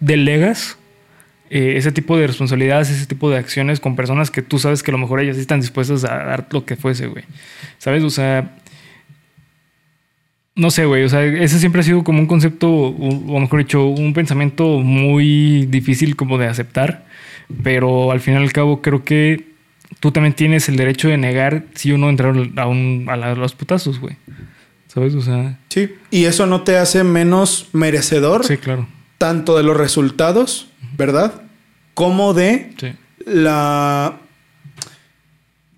delegas eh, ese tipo de responsabilidades, ese tipo de acciones con personas que tú sabes que a lo mejor ellas están dispuestas a dar lo que fuese, güey. ¿Sabes? O sea, no sé, güey. O sea, ese siempre ha sido como un concepto, o mejor dicho, un pensamiento muy difícil como de aceptar. Pero al fin y al cabo creo que tú también tienes el derecho de negar si uno entrar a, un, a, los putazos, güey. ¿Sabes? O sea. Sí. Y eso no te hace menos merecedor. Sí, claro. Tanto de los resultados, ¿verdad? Como de la.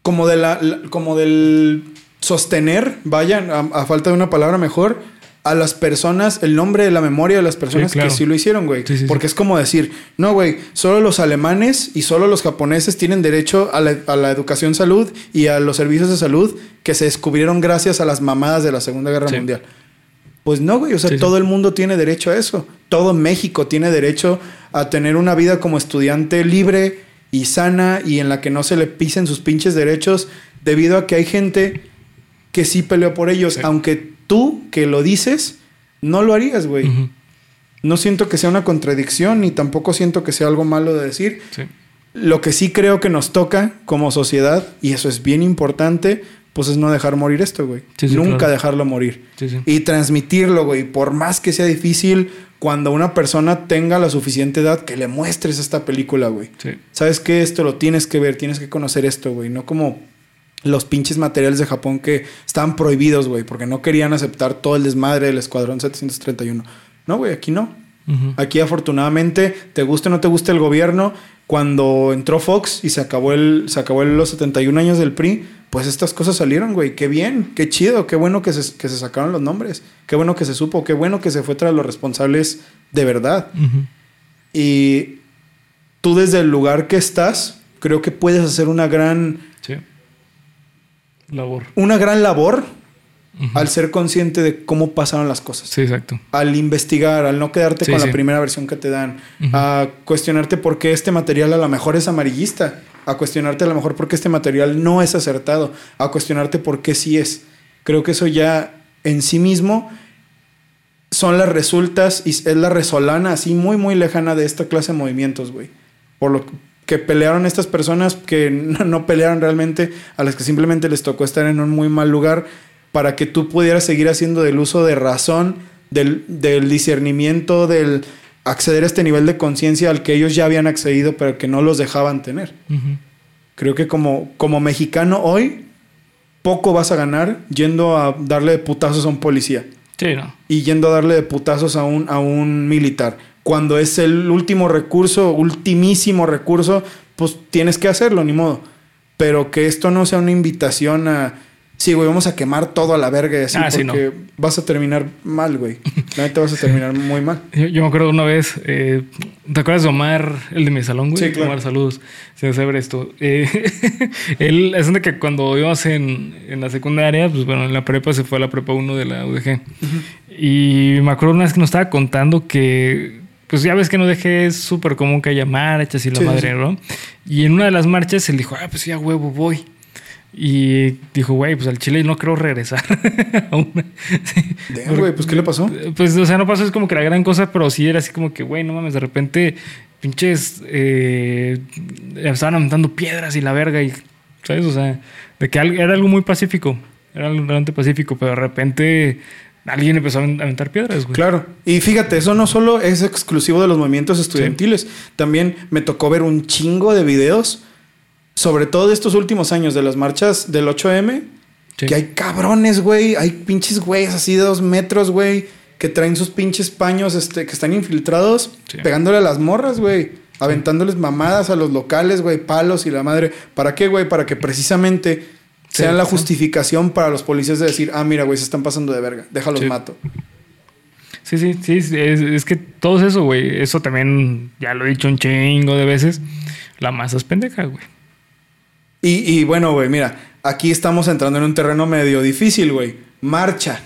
Como de la, Como del sostener, vaya, a falta de una palabra mejor, a las personas, el nombre de la memoria de las personas que sí lo hicieron, güey. Porque es como decir, no, güey, solo los alemanes y solo los japoneses tienen derecho a la, educación salud y a los servicios de salud que se descubrieron gracias a las mamadas de la Segunda Guerra Mundial. Pues no, güey, o sea, todo el mundo tiene derecho a eso. Todo México tiene derecho a tener una vida como estudiante libre y sana y en la que no se le pisen sus pinches derechos debido a que hay gente que sí peleó por ellos, aunque tú que lo dices, no lo harías, güey. No siento que sea una contradicción, ni tampoco siento que sea algo malo de decir. Lo que sí creo que nos toca como sociedad, y eso es bien importante, pues es no dejar morir esto, güey. Nunca dejarlo morir. Y transmitirlo, güey. Por más que sea difícil, cuando una persona tenga la suficiente edad, que le muestres esta película, güey. ¿Sabes qué? Esto lo tienes que ver, tienes que conocer esto, güey. No como los pinches materiales de Japón que estaban prohibidos, güey, porque no querían aceptar todo el desmadre del Escuadrón 731. No, güey, aquí no. Aquí afortunadamente, te guste o no te guste el gobierno, cuando entró Fox y se acabó, el, se acabó los 71 años del PRI, pues estas cosas salieron, güey. Qué bien, qué chido, qué bueno que se, que se sacaron los nombres, qué bueno que se supo, qué bueno que se fue tras los responsables de verdad. Y tú desde el lugar que estás, creo que puedes hacer una gran labor. Una gran labor al ser consciente de cómo pasaron las cosas. Sí, exacto. Al investigar, al no quedarte con la primera versión que te dan, a cuestionarte por qué este material a lo mejor es amarillista, a cuestionarte a lo mejor por qué este material no es acertado, a cuestionarte por qué sí es. Creo que eso ya en sí mismo son las resultas y es la resolana así muy, muy lejana de esta clase de movimientos, güey. Por lo, que pelearon estas personas que [laughs] no, pelearon realmente, a las que simplemente les tocó estar en un muy mal lugar para que tú pudieras seguir haciendo del uso de razón, del, discernimiento, del acceder a este nivel de conciencia al que ellos ya habían accedido, pero que no los dejaban tener. Creo que como, como mexicano hoy, poco vas a ganar yendo a darle de putazos a un policía Sí, no. y yendo a darle de putazos a un, a un militar. Cuando es el último recurso, ultimísimo recurso, pues tienes que hacerlo, ni modo. Pero que esto no sea una invitación a. Sí, güey, vamos a quemar todo a la verga y así, Ah, sí, porque vas a terminar mal, güey. La neta vas a terminar muy mal. [laughs] Yo, yo me acuerdo una vez, eh, ¿te acuerdas de Omar, el de mi salón, güey? Sí, claro. Omar, saludos. Se saber esto. Eh, [laughs] él, es de que cuando íbamos en, en la secundaria, pues bueno, en la prepa se fue a la prepa 1 de la UDG. Y me acuerdo una vez que nos estaba contando que, pues ya ves que no dejé es súper común que haya marchas y la sí, madre, sí. ¿no? Y en una de las marchas él dijo, ah, pues ya huevo, voy. Y dijo, güey, pues al Chile no creo regresar. [laughs] Sí. Damn, güey, pues ¿qué le pasó? Pues, o sea, no pasó es como que la gran cosa, pero sí era así como que, güey, no mames, de repente, pinches, eh, estaban aventando piedras y la verga y, ¿sabes? O sea, de que era algo muy pacífico, era algo realmente pacífico, pero de repente alguien empezó a aventar piedras, güey. Claro. Y fíjate, eso no solo es exclusivo de los movimientos estudiantiles. También me tocó ver un chingo de videos, sobre todo de estos últimos años, de las marchas del 8M, Sí. que hay cabrones, güey. Hay pinches güeyes así de dos metros, güey, que traen sus pinches paños, este, que están infiltrados, Sí. pegándole a las morras, güey. Aventándoles mamadas a los locales, güey, palos y la madre. ¿Para qué, güey? Para que precisamente Sí, sean la justificación para los policías de decir, ah, mira, güey, se están pasando de verga, déjalos mato. Sí, sí, sí, es, es que todo eso, güey, eso también, ya lo he dicho un chingo de veces, la masa es pendeja, güey. Y, y bueno, güey, mira, aquí estamos entrando en un terreno medio difícil, güey. Marcha.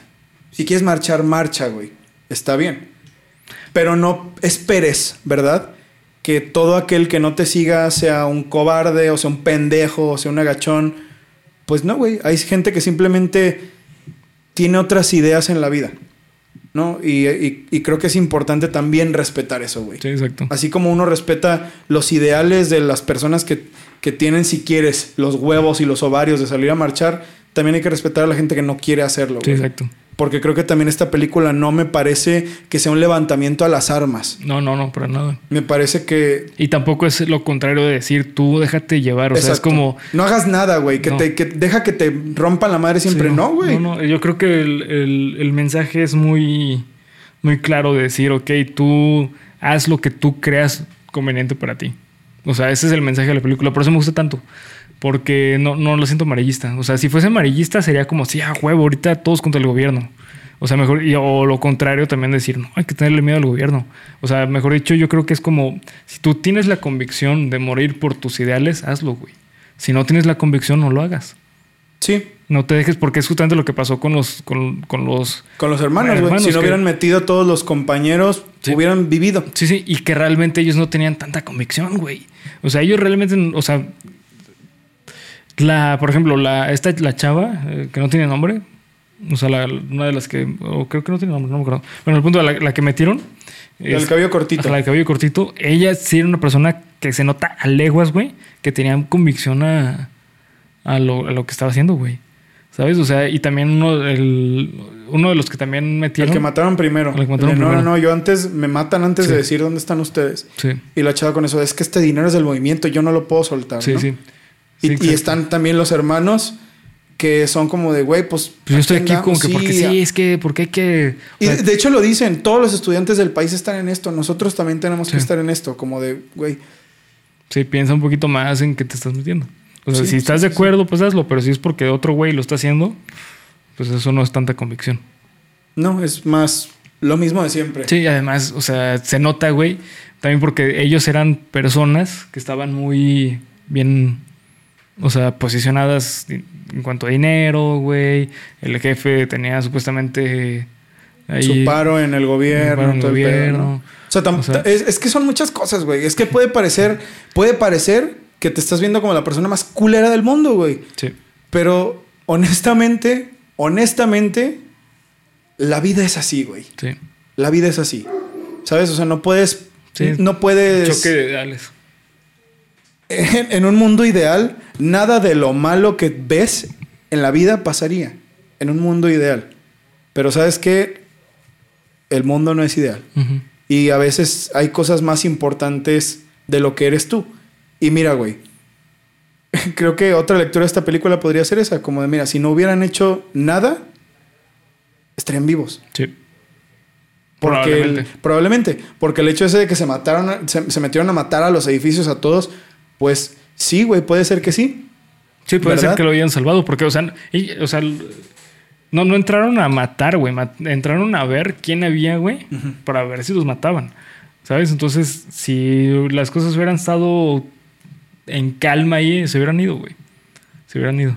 Si quieres marchar, marcha, güey. Está bien. Pero no esperes, ¿verdad? Que todo aquel que no te siga sea un cobarde, o sea un pendejo, o sea un agachón. Pues no, güey. Hay gente que simplemente tiene otras ideas en la vida. ¿No? Y, y- y creo que es importante también respetar eso, güey. Sí, exacto. Así como uno respeta los ideales de las personas que, que tienen, si quieres, los huevos y los ovarios de salir a marchar, también hay que respetar a la gente que no quiere hacerlo. Sí, exacto. Porque creo que también esta película no me parece que sea un levantamiento a las armas. No, no, no, para nada. Me parece que... Y tampoco es lo contrario de decir tú déjate llevar. O sea, es Exacto. como. No hagas nada, güey. Que, No. te, que deja que te rompan la madre siempre. Sí, no, güey. No, no, yo creo que el, el- el mensaje es muy, muy claro de decir, ok, tú haz lo que tú creas conveniente para ti. O sea, ese es el mensaje de la película. Por eso me gusta tanto. Porque no, no lo siento amarillista. O sea, si fuese amarillista sería como, sí, a huevo, ahorita todos contra el gobierno. O sea, mejor, y- o lo contrario también decir, no, hay que tenerle miedo al gobierno. O sea, mejor dicho, yo creo que es como, si tú tienes la convicción de morir por tus ideales, hazlo, güey. Si no tienes la convicción, no lo hagas. Sí. No te dejes, porque es justamente lo que pasó con los, con, con los. Con los hermanos, güey. Hermanos Si no que- hubieran metido a todos los compañeros, Sí. hubieran vivido. Sí, sí, y que realmente ellos no tenían tanta convicción, güey. O sea, ellos realmente, o sea, la, por ejemplo, la, esta, la chava, eh, que no tiene nombre, o sea, la- una de las que, o creo que no tiene nombre, no me acuerdo. Bueno, el punto, la, la que metieron. El es- cabello cortito. La del cabello cortito. Ella sí era una persona que se nota a leguas, güey, que tenía convicción a, a, lo, a lo que estaba haciendo, güey. ¿Sabes? O sea, y también uno, el, uno de los que también El metieron. que mataron primero. El que mataron El de, no, primero. no, no, yo antes me matan antes Sí. de decir dónde están ustedes. Sí, Y la chava con eso, es que este dinero es del movimiento, yo no lo puedo soltar. sí, ¿no? sí. Y, Sí, y exacto. están también los hermanos que son como de, güey, pues. Pues yo estoy aquí andamos, como que porque sí, es que porque hay que. o Y sea, de, de hecho lo dicen, todos los estudiantes del país están en esto, nosotros también tenemos que estar en esto, como de, güey, sí, piensa un poquito más en qué te estás metiendo. O sea, Sí, si estás sí, de acuerdo, pues hazlo, pero si es porque otro güey lo está haciendo, pues eso no es tanta convicción. no, es más lo mismo de siempre. Sí, y además, o sea, se nota, güey, también porque ellos eran personas que estaban muy bien, o sea, posicionadas en cuanto a dinero, güey. El jefe tenía supuestamente ahí Su paro en el gobierno, en el todo el pedo, gobierno. ¿no? O sea, O sea- es, es que son muchas cosas, güey. Es que puede parecer, puede parecer que te estás viendo como la persona más culera del mundo, güey. Sí, Pero honestamente, honestamente, la vida es así, güey. sí. La vida es así. ¿Sabes? O sea, no puedes. Sí. No puedes. Choque de ideales. En, en un mundo ideal, nada de lo malo que ves en la vida pasaría. En un mundo ideal. Pero ¿sabes qué? El mundo no es ideal. Y a veces hay cosas más importantes de lo que eres tú. Y mira, güey. [laughs] creo que otra lectura de esta película podría ser esa, como de, mira, si no hubieran hecho nada, estarían vivos. Sí. Porque Probablemente. el- probablemente. Porque el hecho ese de que se mataron, se, se metieron a matar a los edificios a todos, pues sí, güey, puede ser que sí. Sí, puede ¿Verdad? ser que lo hayan salvado, porque, o sea, y- o sea, no, no entraron a matar, güey. Entraron a ver quién había, güey, para ver si los mataban. ¿Sabes? Entonces, si las cosas hubieran estado en calma ahí, se hubieran ido, güey. Se hubieran ido.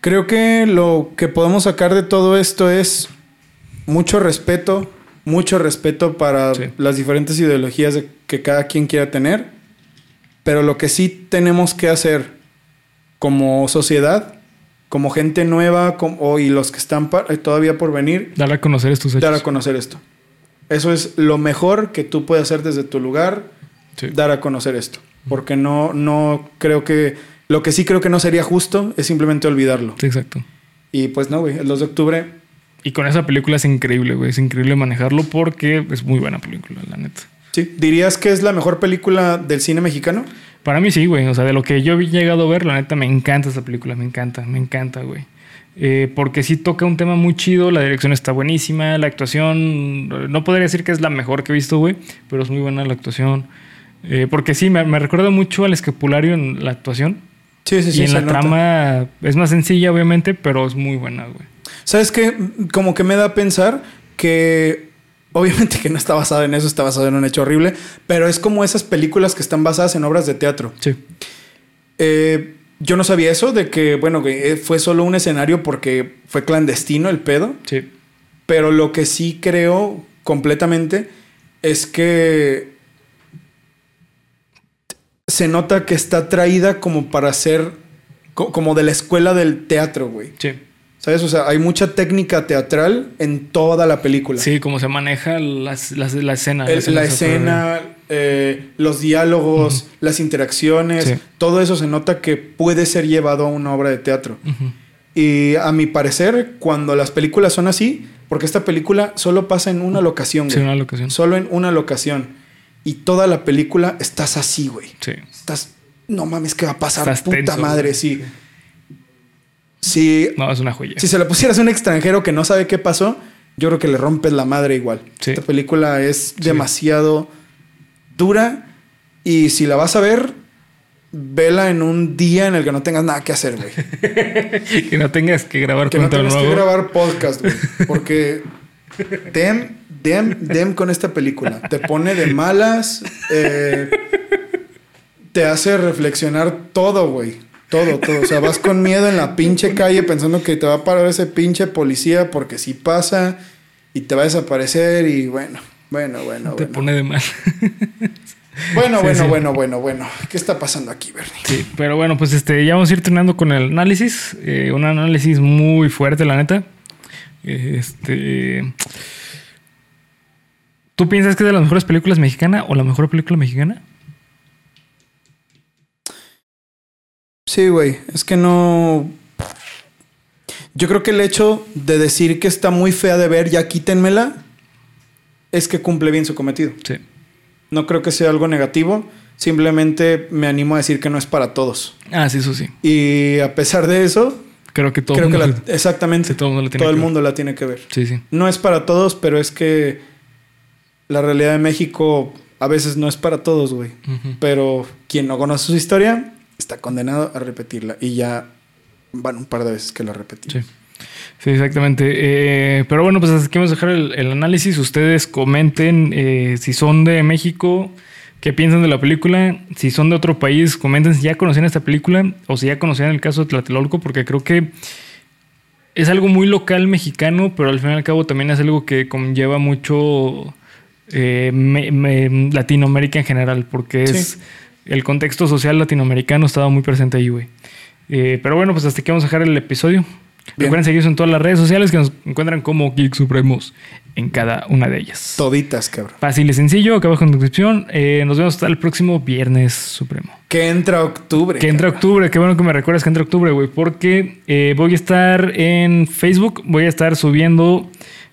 Creo que lo que podemos sacar de todo esto es mucho respeto, mucho respeto para Sí. las diferentes ideologías de- que cada quien quiera tener, pero lo que sí tenemos que hacer como sociedad, como gente nueva como- o- y los que están eh, todavía por venir, Dar a conocer estos hechos. dar a conocer esto. Eso es lo mejor que tú puedes hacer desde tu lugar, Sí. dar a conocer esto. Porque no, no creo que... Lo que sí creo que no sería justo es simplemente olvidarlo. Sí, exacto. Y pues no, güey, el 2 de octubre, Y con esa película es increíble, güey. Es increíble manejarlo porque es muy buena película, la neta. sí. ¿Dirías que es la mejor película del cine mexicano? Para mí sí, güey. O sea, de lo que yo he llegado a ver, la neta me encanta esta película. Me encanta, me encanta, güey. Eh, porque sí toca un tema muy chido, la dirección está buenísima, la actuación, no podría decir que es la mejor que he visto, güey, pero es muy buena la actuación. Eh, porque sí, me, me recuerda mucho al escapulario en la actuación. Sí, sí, sí. y en la nota. trama es más sencilla, obviamente, pero es muy buena, güey. ¿Sabes qué? Como que me da a pensar que... Obviamente que no está basado en eso, está basado en un hecho horrible, pero es como esas películas que están basadas en obras de teatro. Sí. Eh, yo no sabía eso, de que, bueno, que eh, fue solo un escenario porque fue clandestino el pedo. Sí. Pero lo que sí creo completamente es que se nota que está traída como para ser co- como de la escuela del teatro, güey. Sí. ¿Sabes? O sea, hay mucha técnica teatral en toda la película. Sí, como se maneja las- las- la escena. El- la escena, eh, los diálogos, las interacciones, Sí. todo eso se nota que puede ser llevado a una obra de teatro. Y a mi parecer, cuando las películas son así, porque esta película solo pasa en una locación, Sí, güey. una locación. Solo en una locación. Y toda la película estás así, güey. Sí. Estás, no mames, ¿qué va a pasar? Estás Puta tenso, madre, güey. sí. Sí. No, es una joya. Si se la pusieras a un extranjero que no sabe qué pasó, yo creo que le rompes la madre igual. Sí. Esta película es demasiado dura y si la vas a ver, vela en un día en el que no tengas nada que hacer, güey. [laughs] que no tengas que grabar Que no tengas que grabar podcast, güey. Porque [laughs] dem, dem, dem con esta película. Te pone de malas. eh, te hace reflexionar todo, güey. Todo, todo. O sea, vas con miedo en la pinche calle pensando que te va a parar ese pinche policía porque si pasa y te va a desaparecer y bueno, bueno, bueno, Te bueno. pone de mal. Bueno, Sí, bueno, sí. bueno, bueno, bueno. ¿Qué está pasando aquí, Bernie? Sí, pero bueno, pues este, ya vamos a ir terminando con el análisis. Eh, un análisis muy fuerte, la neta. Este. ¿Tú piensas que es de las mejores películas mexicanas o la mejor película mexicana? Sí, güey. Es que no. Yo creo que el hecho de decir que está muy fea de ver, ya quítenmela, es que cumple bien su cometido. Sí. No creo que sea algo negativo. Simplemente me animo a decir que no es para todos. Ah, sí, eso sí. Y a pesar de eso, Creo que todo creo que mundo- la- exactamente sí, todo el mundo la tiene todo que el ver. mundo la tiene que ver. Sí, sí. No es para todos, pero es que la realidad de México a veces no es para todos, güey. Pero quien no conoce su historia está condenado a repetirla. Y ya van un par de veces que la repetí. Sí. Sí, exactamente. Eh, pero bueno, pues hasta aquí vamos a dejar el, el análisis. Ustedes comenten eh, si son de México, qué piensan de la película. Si son de otro país, comenten si ya conocían esta película o si ya conocían el caso de Tlatelolco, porque creo que es algo muy local mexicano, pero al fin y al cabo también es algo que conlleva mucho eh, me- me- Latinoamérica en general, porque es el contexto social latinoamericano estaba muy presente ahí, güey. Eh, pero bueno, pues hasta aquí vamos a dejar el episodio. Bien. Recuerden seguirnos en todas las redes sociales que nos encuentran como Geek Supremos en cada una de ellas. Toditas, cabrón. Fácil y sencillo, acá abajo en la descripción. Eh, nos vemos hasta el próximo Viernes Supremo. Que entra octubre. Que entra cabrón. octubre, qué bueno que me recuerdas que entra octubre, güey, porque eh, voy a estar en Facebook, voy a estar subiendo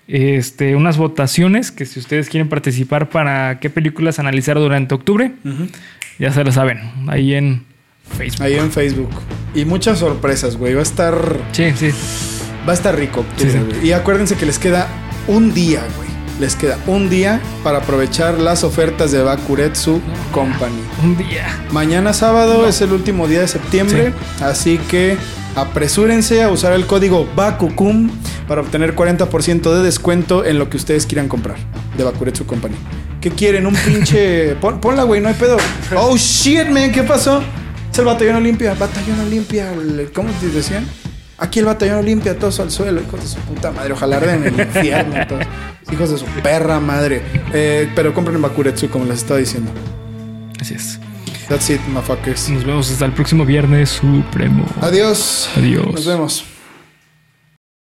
este, unas votaciones que si ustedes quieren participar para qué películas analizar durante octubre, ya se lo saben, ahí en Facebook. Ahí en Facebook. Y muchas sorpresas, güey. Va a estar. Sí, sí. Va a estar rico. Sí. Y acuérdense que les queda un día, güey. Les queda un día para aprovechar las ofertas de Bakuretsu Company. Un día. Mañana sábado es el último día de septiembre, así que apresúrense a usar el código BAKUKUM para obtener 40% de descuento en lo que ustedes quieran comprar de Bakuretsu Company. ¿Qué quieren? Un pinche... [laughs] Pon- ponla, güey, no hay pedo. Oh, shit, man, ¿qué pasó? Es el Batallón Olimpia. Batallón Olimpia. ¿Cómo te decían? Aquí el Batallón Olimpia, todos al suelo, hijos de su puta madre. Ojalá arden en el infierno. [laughs] todos. Hijos de su perra madre. Eh, pero compren en Bakuretsu, como les estaba diciendo. Así es. That's it, motherfuckers. Nos vemos hasta el próximo viernes supremo. Adiós. Adiós. Nos vemos.